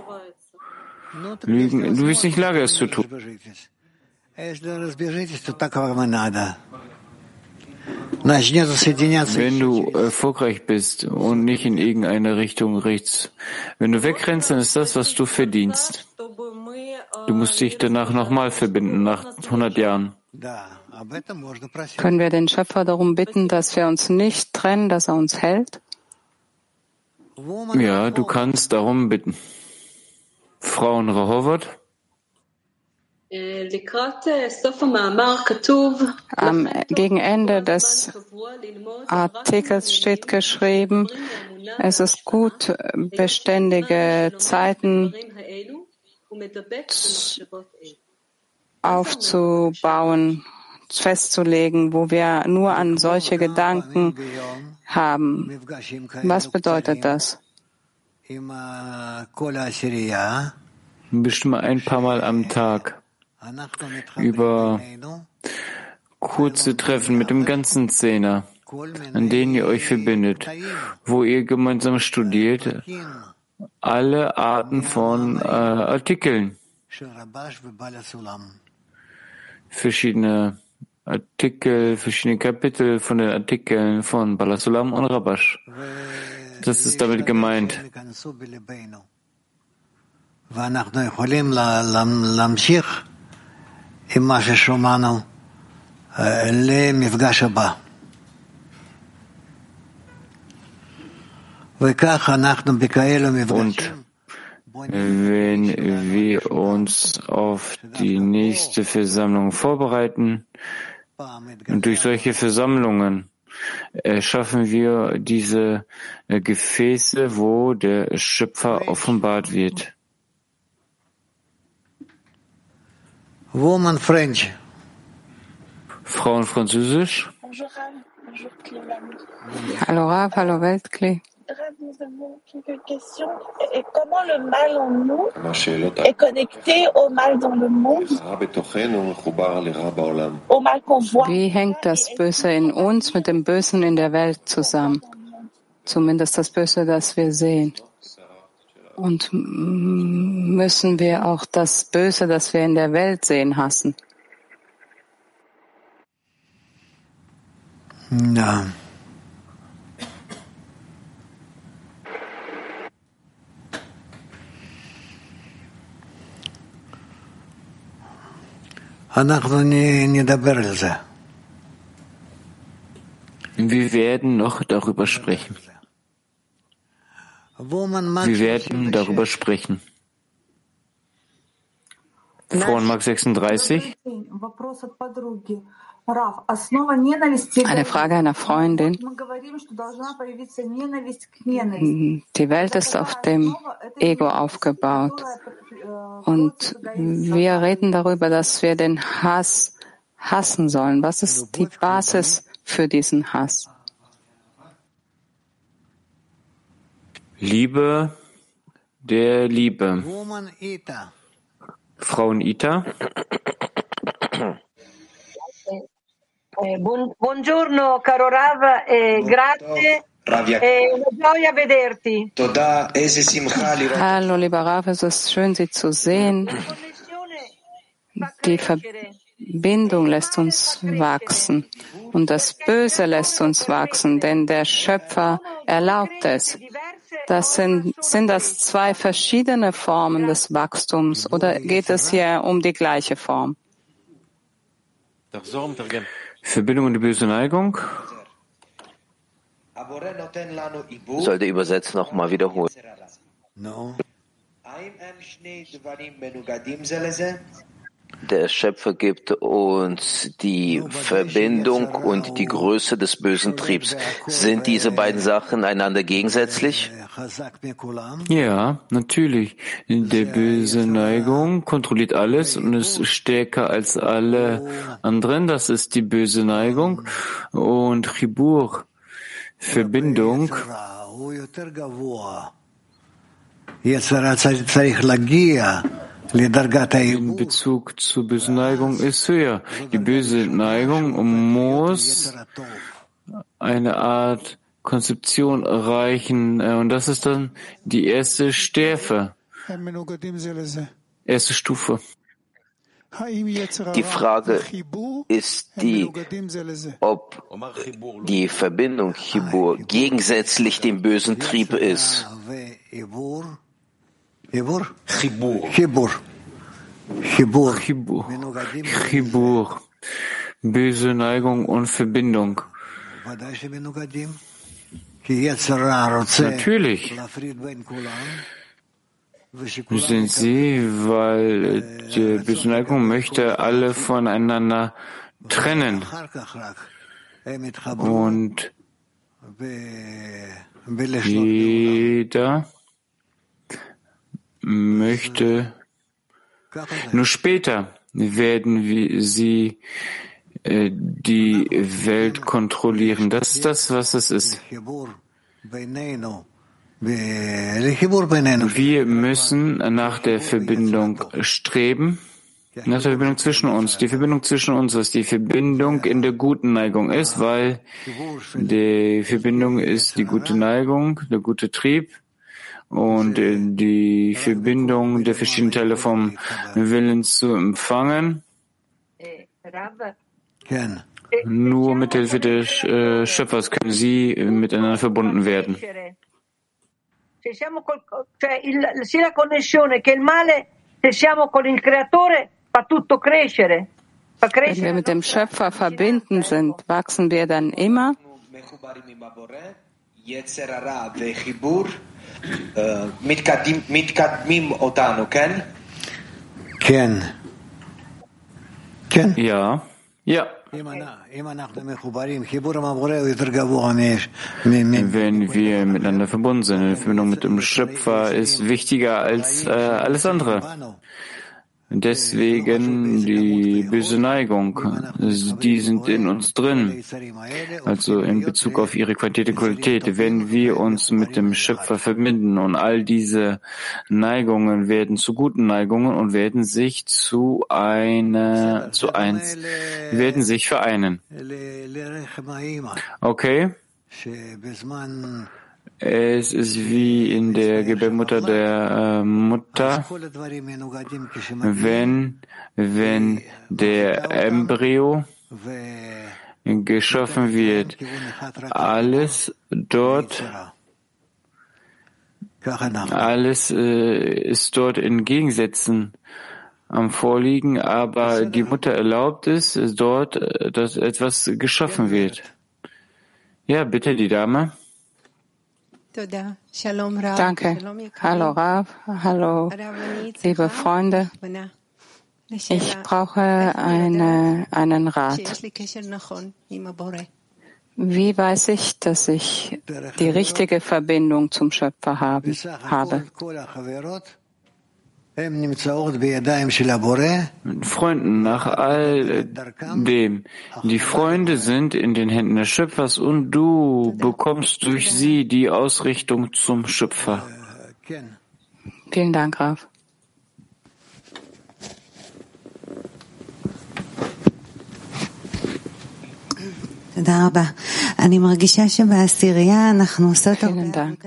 lügen? Du bist nicht in Lage, es zu tun. Wenn du erfolgreich bist und nicht in irgendeine Richtung rechts, wenn du wegrennst, dann ist das, was du verdienst. Du musst dich danach nochmal verbinden, nach 100 Jahren. Können wir den Schöpfer darum bitten, dass wir uns nicht trennen, dass er uns hält? Ja, du kannst darum bitten. Frauen Rehovot. Am Gegenende des Artikels steht geschrieben, es ist gut, beständige Zeiten aufzubauen, festzulegen, wo wir nur an solche Gedanken haben. Was bedeutet das? Bestimmt ein paar Mal am Tag über kurze Treffen mit dem ganzen Zehner, an denen ihr euch verbindet, wo ihr gemeinsam studiert, alle Arten von äh, Artikeln, verschiedene Artikel, verschiedene Kapitel von den Artikeln von Balasulam und Rabash. Das ist damit gemeint. ואנחנו יכולים להמשיך עם מה ששומענו למפגש הבא. וכך אנחנו בכאלו מפגשים wenn wir uns auf die nächste Versammlung vorbereiten und durch solche Versammlungen erschaffen wir diese Gefäße, wo der Schöpfer offenbart wird. Woman French. Frauen Französisch. Hallo Rav, hallo Weltklee. nous avons quelques questions. Et comment le mal en nous est connecté au mal dans le monde, au mal qu'on voit? Wie hängt das Böse in uns mit dem Bösen in der Welt zusammen? Zumindest das Böse, das wir sehen. Und müssen wir auch das Böse, das wir in der Welt sehen, hassen? Ja. Wir werden noch darüber sprechen. Wir werden darüber sprechen. Frauenmark 36. Eine Frage einer Freundin. Die Welt ist auf dem Ego aufgebaut. Und wir reden darüber, dass wir den Hass hassen sollen. Was ist die Basis für diesen Hass? Liebe der Liebe. Frauen Ita. Eh, buongiorno caro Rav, eh, grazie. È una gioia vederti. Hallo, lieber Rav, es ist schön, Sie zu sehen. Die Verbindung lässt uns wachsen und das Böse lässt uns wachsen, denn der Schöpfer erlaubt es. Das sind, sind das zwei verschiedene Formen des Wachstums oder geht es hier um die gleiche Form? Verbindung und die böse Neigung. Soll der Übersetzer nochmal wiederholen? Der Schöpfer gibt uns die Verbindung und die Größe des bösen Triebs. Sind diese beiden Sachen einander gegensätzlich? Ja, natürlich. Der böse Neigung kontrolliert alles und ist stärker als alle anderen. Das ist die böse Neigung. Und Chibur, Verbindung, in Bezug zur bösen Neigung ist höher. Die böse Neigung muss eine Art Konzeption erreichen und das ist dann die erste Stärfe, erste Stufe. Die Frage ist die, ob die Verbindung Chibur gegensätzlich dem bösen Trieb ist. Chibur. Chibur. Chibur. Böse Neigung und Verbindung. Natürlich. Sind sie, weil die böse Neigung möchte alle voneinander trennen. Und jeder möchte nur später werden wir sie äh, die Welt kontrollieren. Das ist das, was es ist. Wir müssen nach der Verbindung streben, nach der Verbindung zwischen uns. Die Verbindung zwischen uns, was die Verbindung in der guten Neigung ist, weil die Verbindung ist die gute Neigung, der gute Trieb und die Verbindung der verschiedenen Teile vom Willen zu empfangen. Nur mit Hilfe des äh, Schöpfers können sie miteinander verbunden werden. Wenn wir mit dem Schöpfer verbinden sind, wachsen wir dann immer. Ja, ja. Wenn wir miteinander verbunden sind, die Verbindung mit dem Schöpfer ist wichtiger als äh, alles andere. Deswegen die böse Neigung, die sind in uns drin. Also in Bezug auf ihre Qualität und Qualität. Wenn wir uns mit dem Schöpfer verbinden und all diese Neigungen werden zu guten Neigungen und werden sich zu einer, zu eins, werden sich vereinen. Okay? Es ist wie in der Gebärmutter der äh, Mutter, wenn, wenn der Embryo geschaffen wird, alles dort, alles äh, ist dort in Gegensätzen am Vorliegen, aber die Mutter erlaubt es dort, äh, dass etwas geschaffen wird. Ja, bitte die Dame. Danke. Hallo Rav, hallo liebe Freunde. Ich brauche eine, einen Rat. Wie weiß ich, dass ich die richtige Verbindung zum Schöpfer habe? Mit Freunden nach all dem. Die Freunde sind in den Händen des Schöpfers und du bekommst durch sie die Ausrichtung zum Schöpfer. Vielen Dank, Graf. Vielen Dank.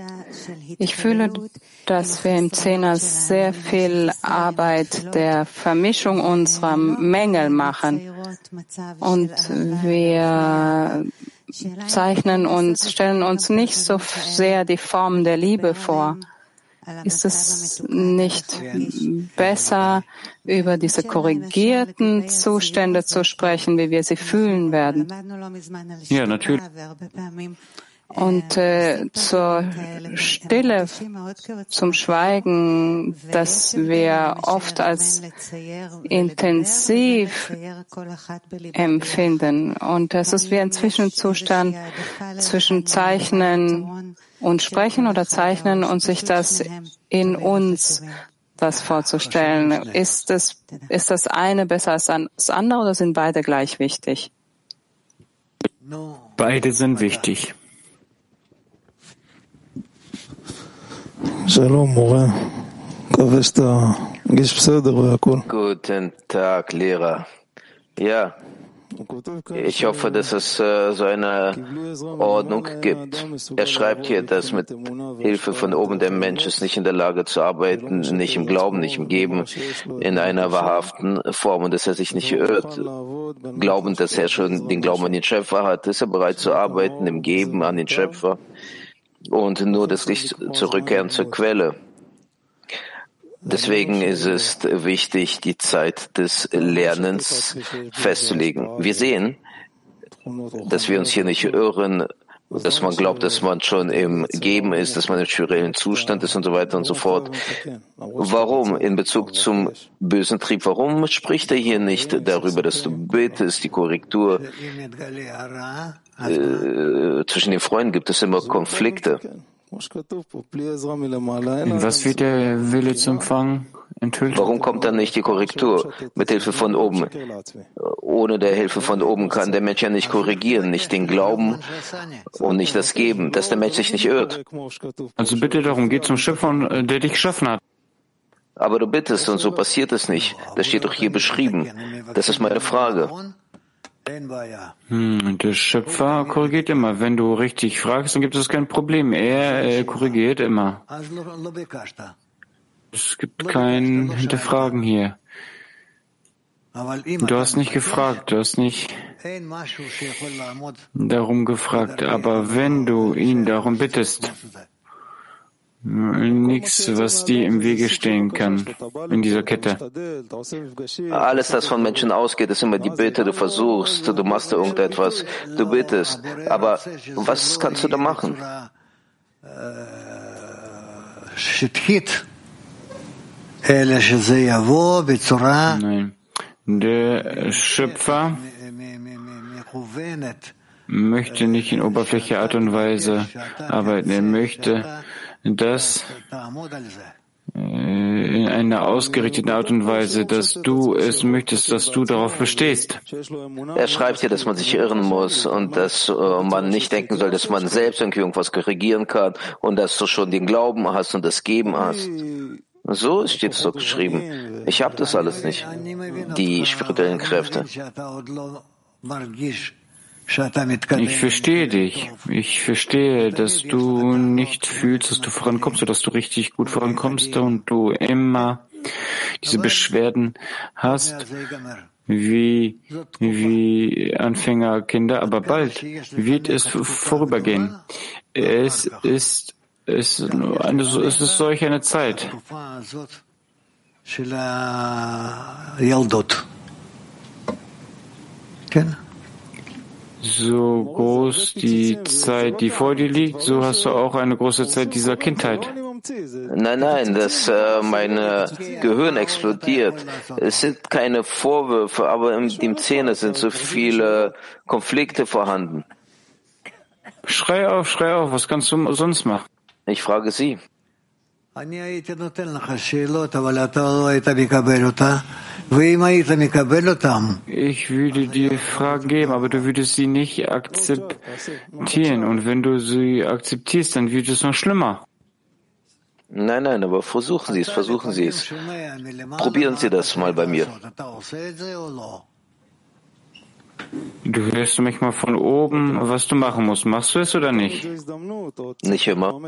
Ich fühle, dass wir im Zehner sehr viel Arbeit der Vermischung unserer Mängel machen. Und wir zeichnen uns, stellen uns nicht so sehr die Form der Liebe vor. Ist es nicht besser, über diese korrigierten Zustände zu sprechen, wie wir sie fühlen werden? Ja, natürlich. Und äh, zur Stille, zum Schweigen, das wir oft als intensiv empfinden. Und das ist wie ein Zwischenzustand zwischen Zeichnen und Sprechen oder Zeichnen und sich das in uns das vorzustellen. Ist das, ist das eine besser als das andere oder sind beide gleich wichtig? Beide sind wichtig. Guten Tag, Lehrer. Ja, Ich hoffe, dass es äh, so eine Ordnung gibt. Er schreibt hier, dass mit Hilfe von oben der Mensch ist nicht in der Lage zu arbeiten, nicht im Glauben, nicht im Geben, in einer wahrhaften Form und dass er sich nicht irrt. Glaubend, dass er schon den Glauben an den Schöpfer hat, ist er bereit zu arbeiten im Geben an den Schöpfer und nur das Licht zurückkehren zur Quelle. Deswegen ist es wichtig, die Zeit des Lernens festzulegen. Wir sehen, dass wir uns hier nicht irren, dass man glaubt, dass man schon im Geben ist, dass man im spirituellen Zustand ist und so weiter und so fort. Warum in Bezug zum bösen Trieb? Warum spricht er hier nicht darüber, dass du betest, die Korrektur? Äh, zwischen den Freunden gibt es immer Konflikte. Was wird der Wille zu empfangen enthüllt? Warum kommt dann nicht die Korrektur mit Hilfe von oben? Ohne der Hilfe von oben kann der Mensch ja nicht korrigieren, nicht den Glauben und nicht das Geben, dass der Mensch sich nicht irrt. Also bitte darum, geh zum Schöpfer, der dich geschaffen hat. Aber du bittest und so passiert es nicht. Das steht doch hier beschrieben. Das ist meine Frage. Hm, der Schöpfer korrigiert immer. Wenn du richtig fragst, dann gibt es kein Problem. Er äh, korrigiert immer. Es gibt kein Hinterfragen hier. Du hast nicht gefragt, du hast nicht darum gefragt. Aber wenn du ihn darum bittest, Nichts, was dir im Wege stehen kann in dieser Kette. Alles, das von Menschen ausgeht, ist immer die Bitte. Du versuchst, du machst irgendetwas, du bittest. Aber was kannst du da machen? Nein. Der Schöpfer möchte nicht in oberflächlicher Art und Weise arbeiten. Er möchte das äh, in einer ausgerichteten Art und Weise, dass du es möchtest, dass du darauf bestehst. Er schreibt hier, dass man sich irren muss und dass äh, man nicht denken soll, dass man selbst irgendwie irgendwas korrigieren kann und dass du schon den Glauben hast und das Geben hast. So steht es doch geschrieben. Ich habe das alles nicht. Die spirituellen Kräfte. Ich verstehe dich. Ich verstehe, dass du nicht fühlst, dass du vorankommst oder dass du richtig gut vorankommst und du immer diese Beschwerden hast wie, wie Anfängerkinder, aber bald wird es vorübergehen. Es ist, es ist, eine, es ist solch eine Zeit. Genau so groß die Zeit, die vor dir liegt, so hast du auch eine große Zeit dieser Kindheit. Nein, nein, dass äh, mein Gehirn explodiert. Es sind keine Vorwürfe, aber in dem Zähne sind so viele Konflikte vorhanden. Schrei auf, schrei auf, was kannst du sonst machen? Ich frage Sie. Ich würde dir Fragen geben, aber du würdest sie nicht akzeptieren. Und wenn du sie akzeptierst, dann wird es noch schlimmer. Nein, nein, aber versuchen Sie es, versuchen Sie es. Probieren Sie das mal bei mir. Du hörst mich mal von oben, was du machen musst. Machst du es oder nicht? Nicht immer.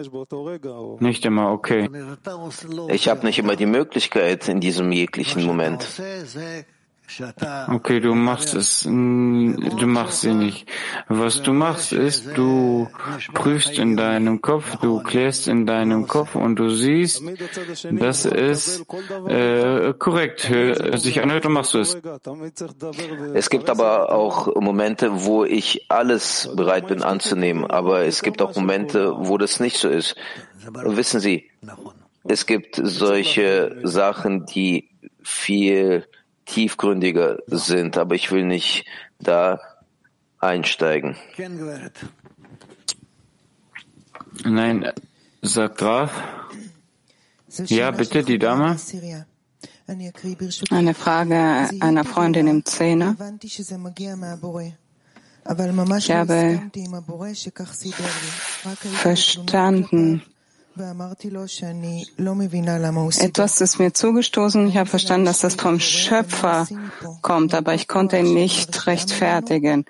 Nicht immer, okay. Ich habe nicht immer die Möglichkeit in diesem jeglichen Moment. Okay, du machst es. Du machst sie nicht. Was du machst ist, du prüfst in deinem Kopf, du klärst in deinem Kopf und du siehst, dass es äh, korrekt sich anhört und machst du es. Es gibt aber auch Momente, wo ich alles bereit bin anzunehmen, aber es gibt auch Momente, wo das nicht so ist. Wissen Sie, es gibt solche Sachen, die viel tiefgründiger sind, aber ich will nicht da einsteigen. Nein, sagt Graf. Ja, bitte, die Dame. Eine Frage einer Freundin im Zehner. Ich habe verstanden, Etwas ist mir zugestoßen. Ich habe verstanden, dass das vom Schöpfer kommt, aber ich konnte ihn nicht rechtfertigen.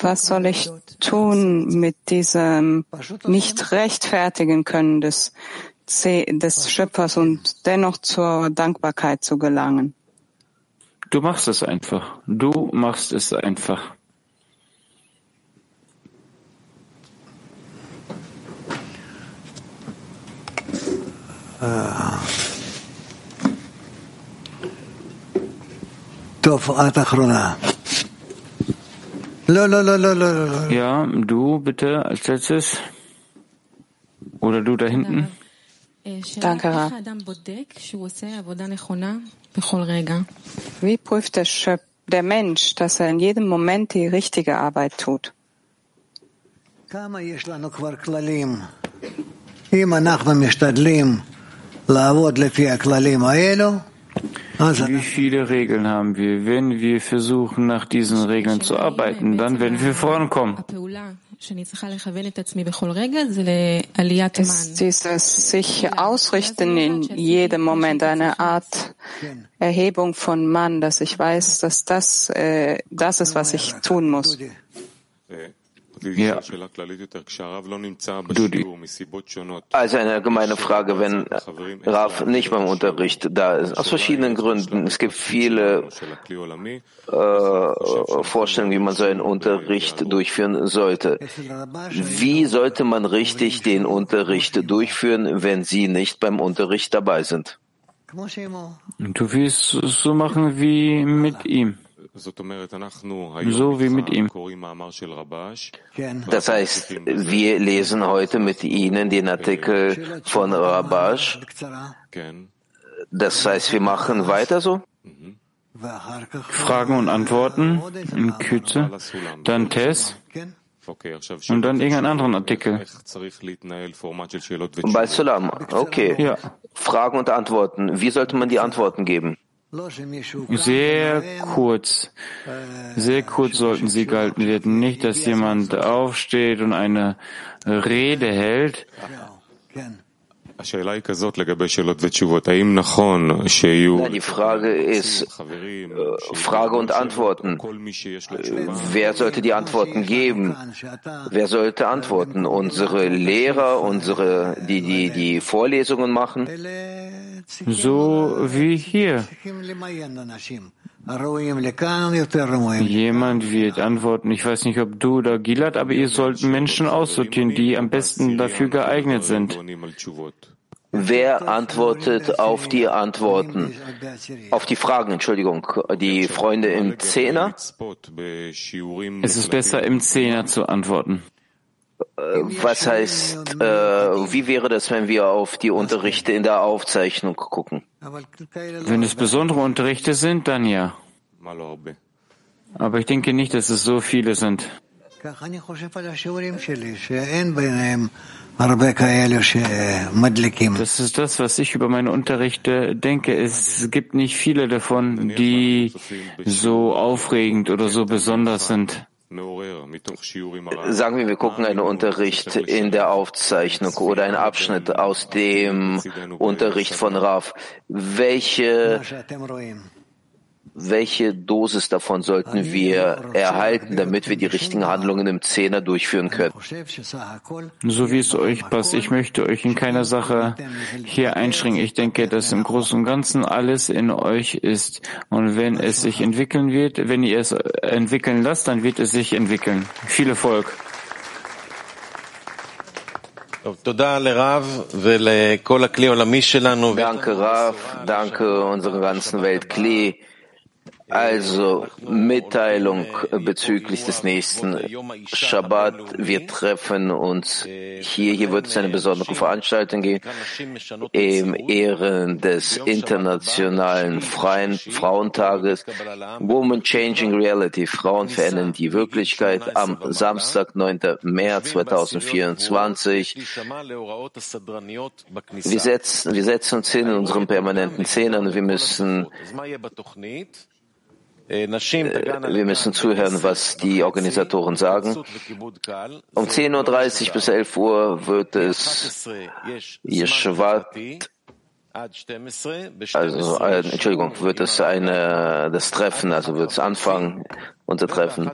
Was soll ich tun mit diesem nicht rechtfertigen können des, des Schöpfers und dennoch zur Dankbarkeit zu gelangen? Du machst es einfach. Du machst es einfach. Ja, du bitte als letztes. Oder du da hinten. Danke, Ra. Wie prüft der, Schöp der Mensch, dass er in jedem Moment die richtige Arbeit tut? Wie viele Regeln haben wir? Wenn wir versuchen, nach diesen Regeln zu arbeiten, dann werden wir vorankommen. Ist dieses sich ausrichten in jedem Moment eine Art Erhebung von Mann, dass ich weiß, dass das äh, das ist, was ich tun muss? Ja. Also eine allgemeine Frage, wenn Raf nicht beim Unterricht da ist, aus verschiedenen Gründen. Es gibt viele äh, Vorstellungen, wie man so einen Unterricht durchführen sollte. Wie sollte man richtig den Unterricht durchführen, wenn Sie nicht beim Unterricht dabei sind? Du willst es so machen wie mit ihm so wie mit ihm. Das heißt, wir lesen heute mit Ihnen den Artikel von Rabash. Das heißt, wir machen weiter so? Fragen und Antworten in Kürze, dann Tess und dann irgendeinen anderen Artikel. Bei Salam, okay. Ja. Fragen und Antworten. Wie sollte man die Antworten geben? Sehr kurz, sehr kurz sollten sie gehalten werden. Nicht, dass jemand aufsteht und eine Rede hält. Die Frage ist äh, Frage und Antworten. Wer sollte die Antworten geben? Wer sollte antworten? Unsere Lehrer, unsere, die, die, die Vorlesungen machen? So wie hier. Jemand wird antworten, ich weiß nicht, ob du oder Gilad, aber ihr sollt Menschen aussortieren, die am besten dafür geeignet sind. Wer antwortet auf die Antworten, auf die Fragen, Entschuldigung, die Freunde im Zehner? Es ist besser, im Zehner zu antworten. Was heißt, äh, wie wäre das, wenn wir auf die Unterrichte in der Aufzeichnung gucken? Wenn es besondere Unterrichte sind, dann ja. Aber ich denke nicht, dass es so viele sind. Das ist das, was ich über meine Unterrichte denke. Es gibt nicht viele davon, die so aufregend oder so besonders sind. Sagen wir, wir gucken einen Unterricht in der Aufzeichnung oder einen Abschnitt aus dem Unterricht von Raf. Welche welche Dosis davon sollten wir erhalten, damit wir die richtigen Handlungen im Zehner durchführen können? So wie es euch passt. Ich möchte euch in keiner Sache hier einschränken. Ich denke, dass im Großen und Ganzen alles in euch ist. Und wenn es sich entwickeln wird, wenn ihr es entwickeln lasst, dann wird es sich entwickeln. Viel Erfolg. Danke, Rav. Danke unserer ganzen Welt Kli. Also Mitteilung bezüglich des nächsten Shabbat. Wir treffen uns hier. Hier wird es eine besondere Veranstaltung geben im Ehren des internationalen Freien Frauentages. Woman Changing Reality. Frauen verändern die Wirklichkeit am Samstag, 9. März 2024. Wir setzen, wir setzen uns hin in unseren permanenten Zähnen. Wir müssen wir müssen zuhören, was die Organisatoren sagen. Um 10.30 Uhr bis 11 Uhr wird es Yeshvat also, äh, Entschuldigung, wird es eine, das Treffen, also wird es anfangen, unser Treffen,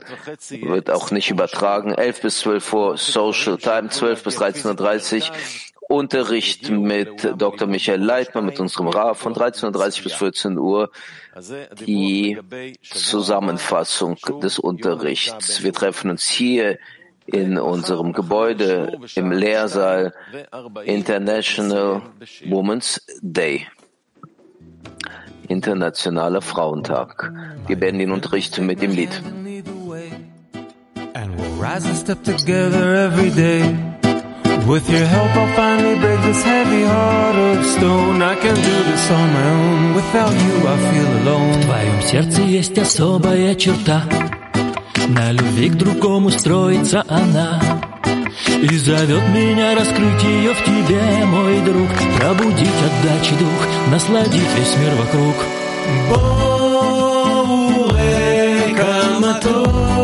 wird auch nicht übertragen. 11 bis 12 Uhr Social Time, 12 bis 13.30 Uhr Unterricht mit Dr. Michael Leitmann, mit unserem Rav von 13.30 bis 14 Uhr die Zusammenfassung des Unterrichts. Wir treffen uns hier in unserem Gebäude im Lehrsaal International Women's Day. Internationaler Frauentag. Wir beenden den Unterricht mit dem Lied. And we'll rise and step together every day. With your help I'll finally break this heavy heart of stone. I can do this on my own. Without you I feel alone. В твоем сердце есть особая черта. На любви к другому строится она И зовет меня раскрыть ее в тебе, мой друг Пробудить отдачи дух, насладить весь мир вокруг Боуэ камато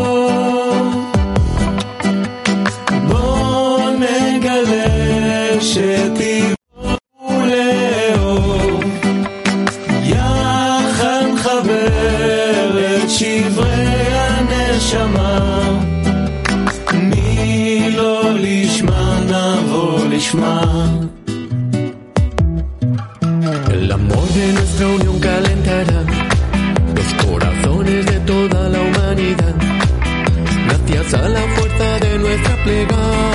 a la fuerza de nuestra plegaria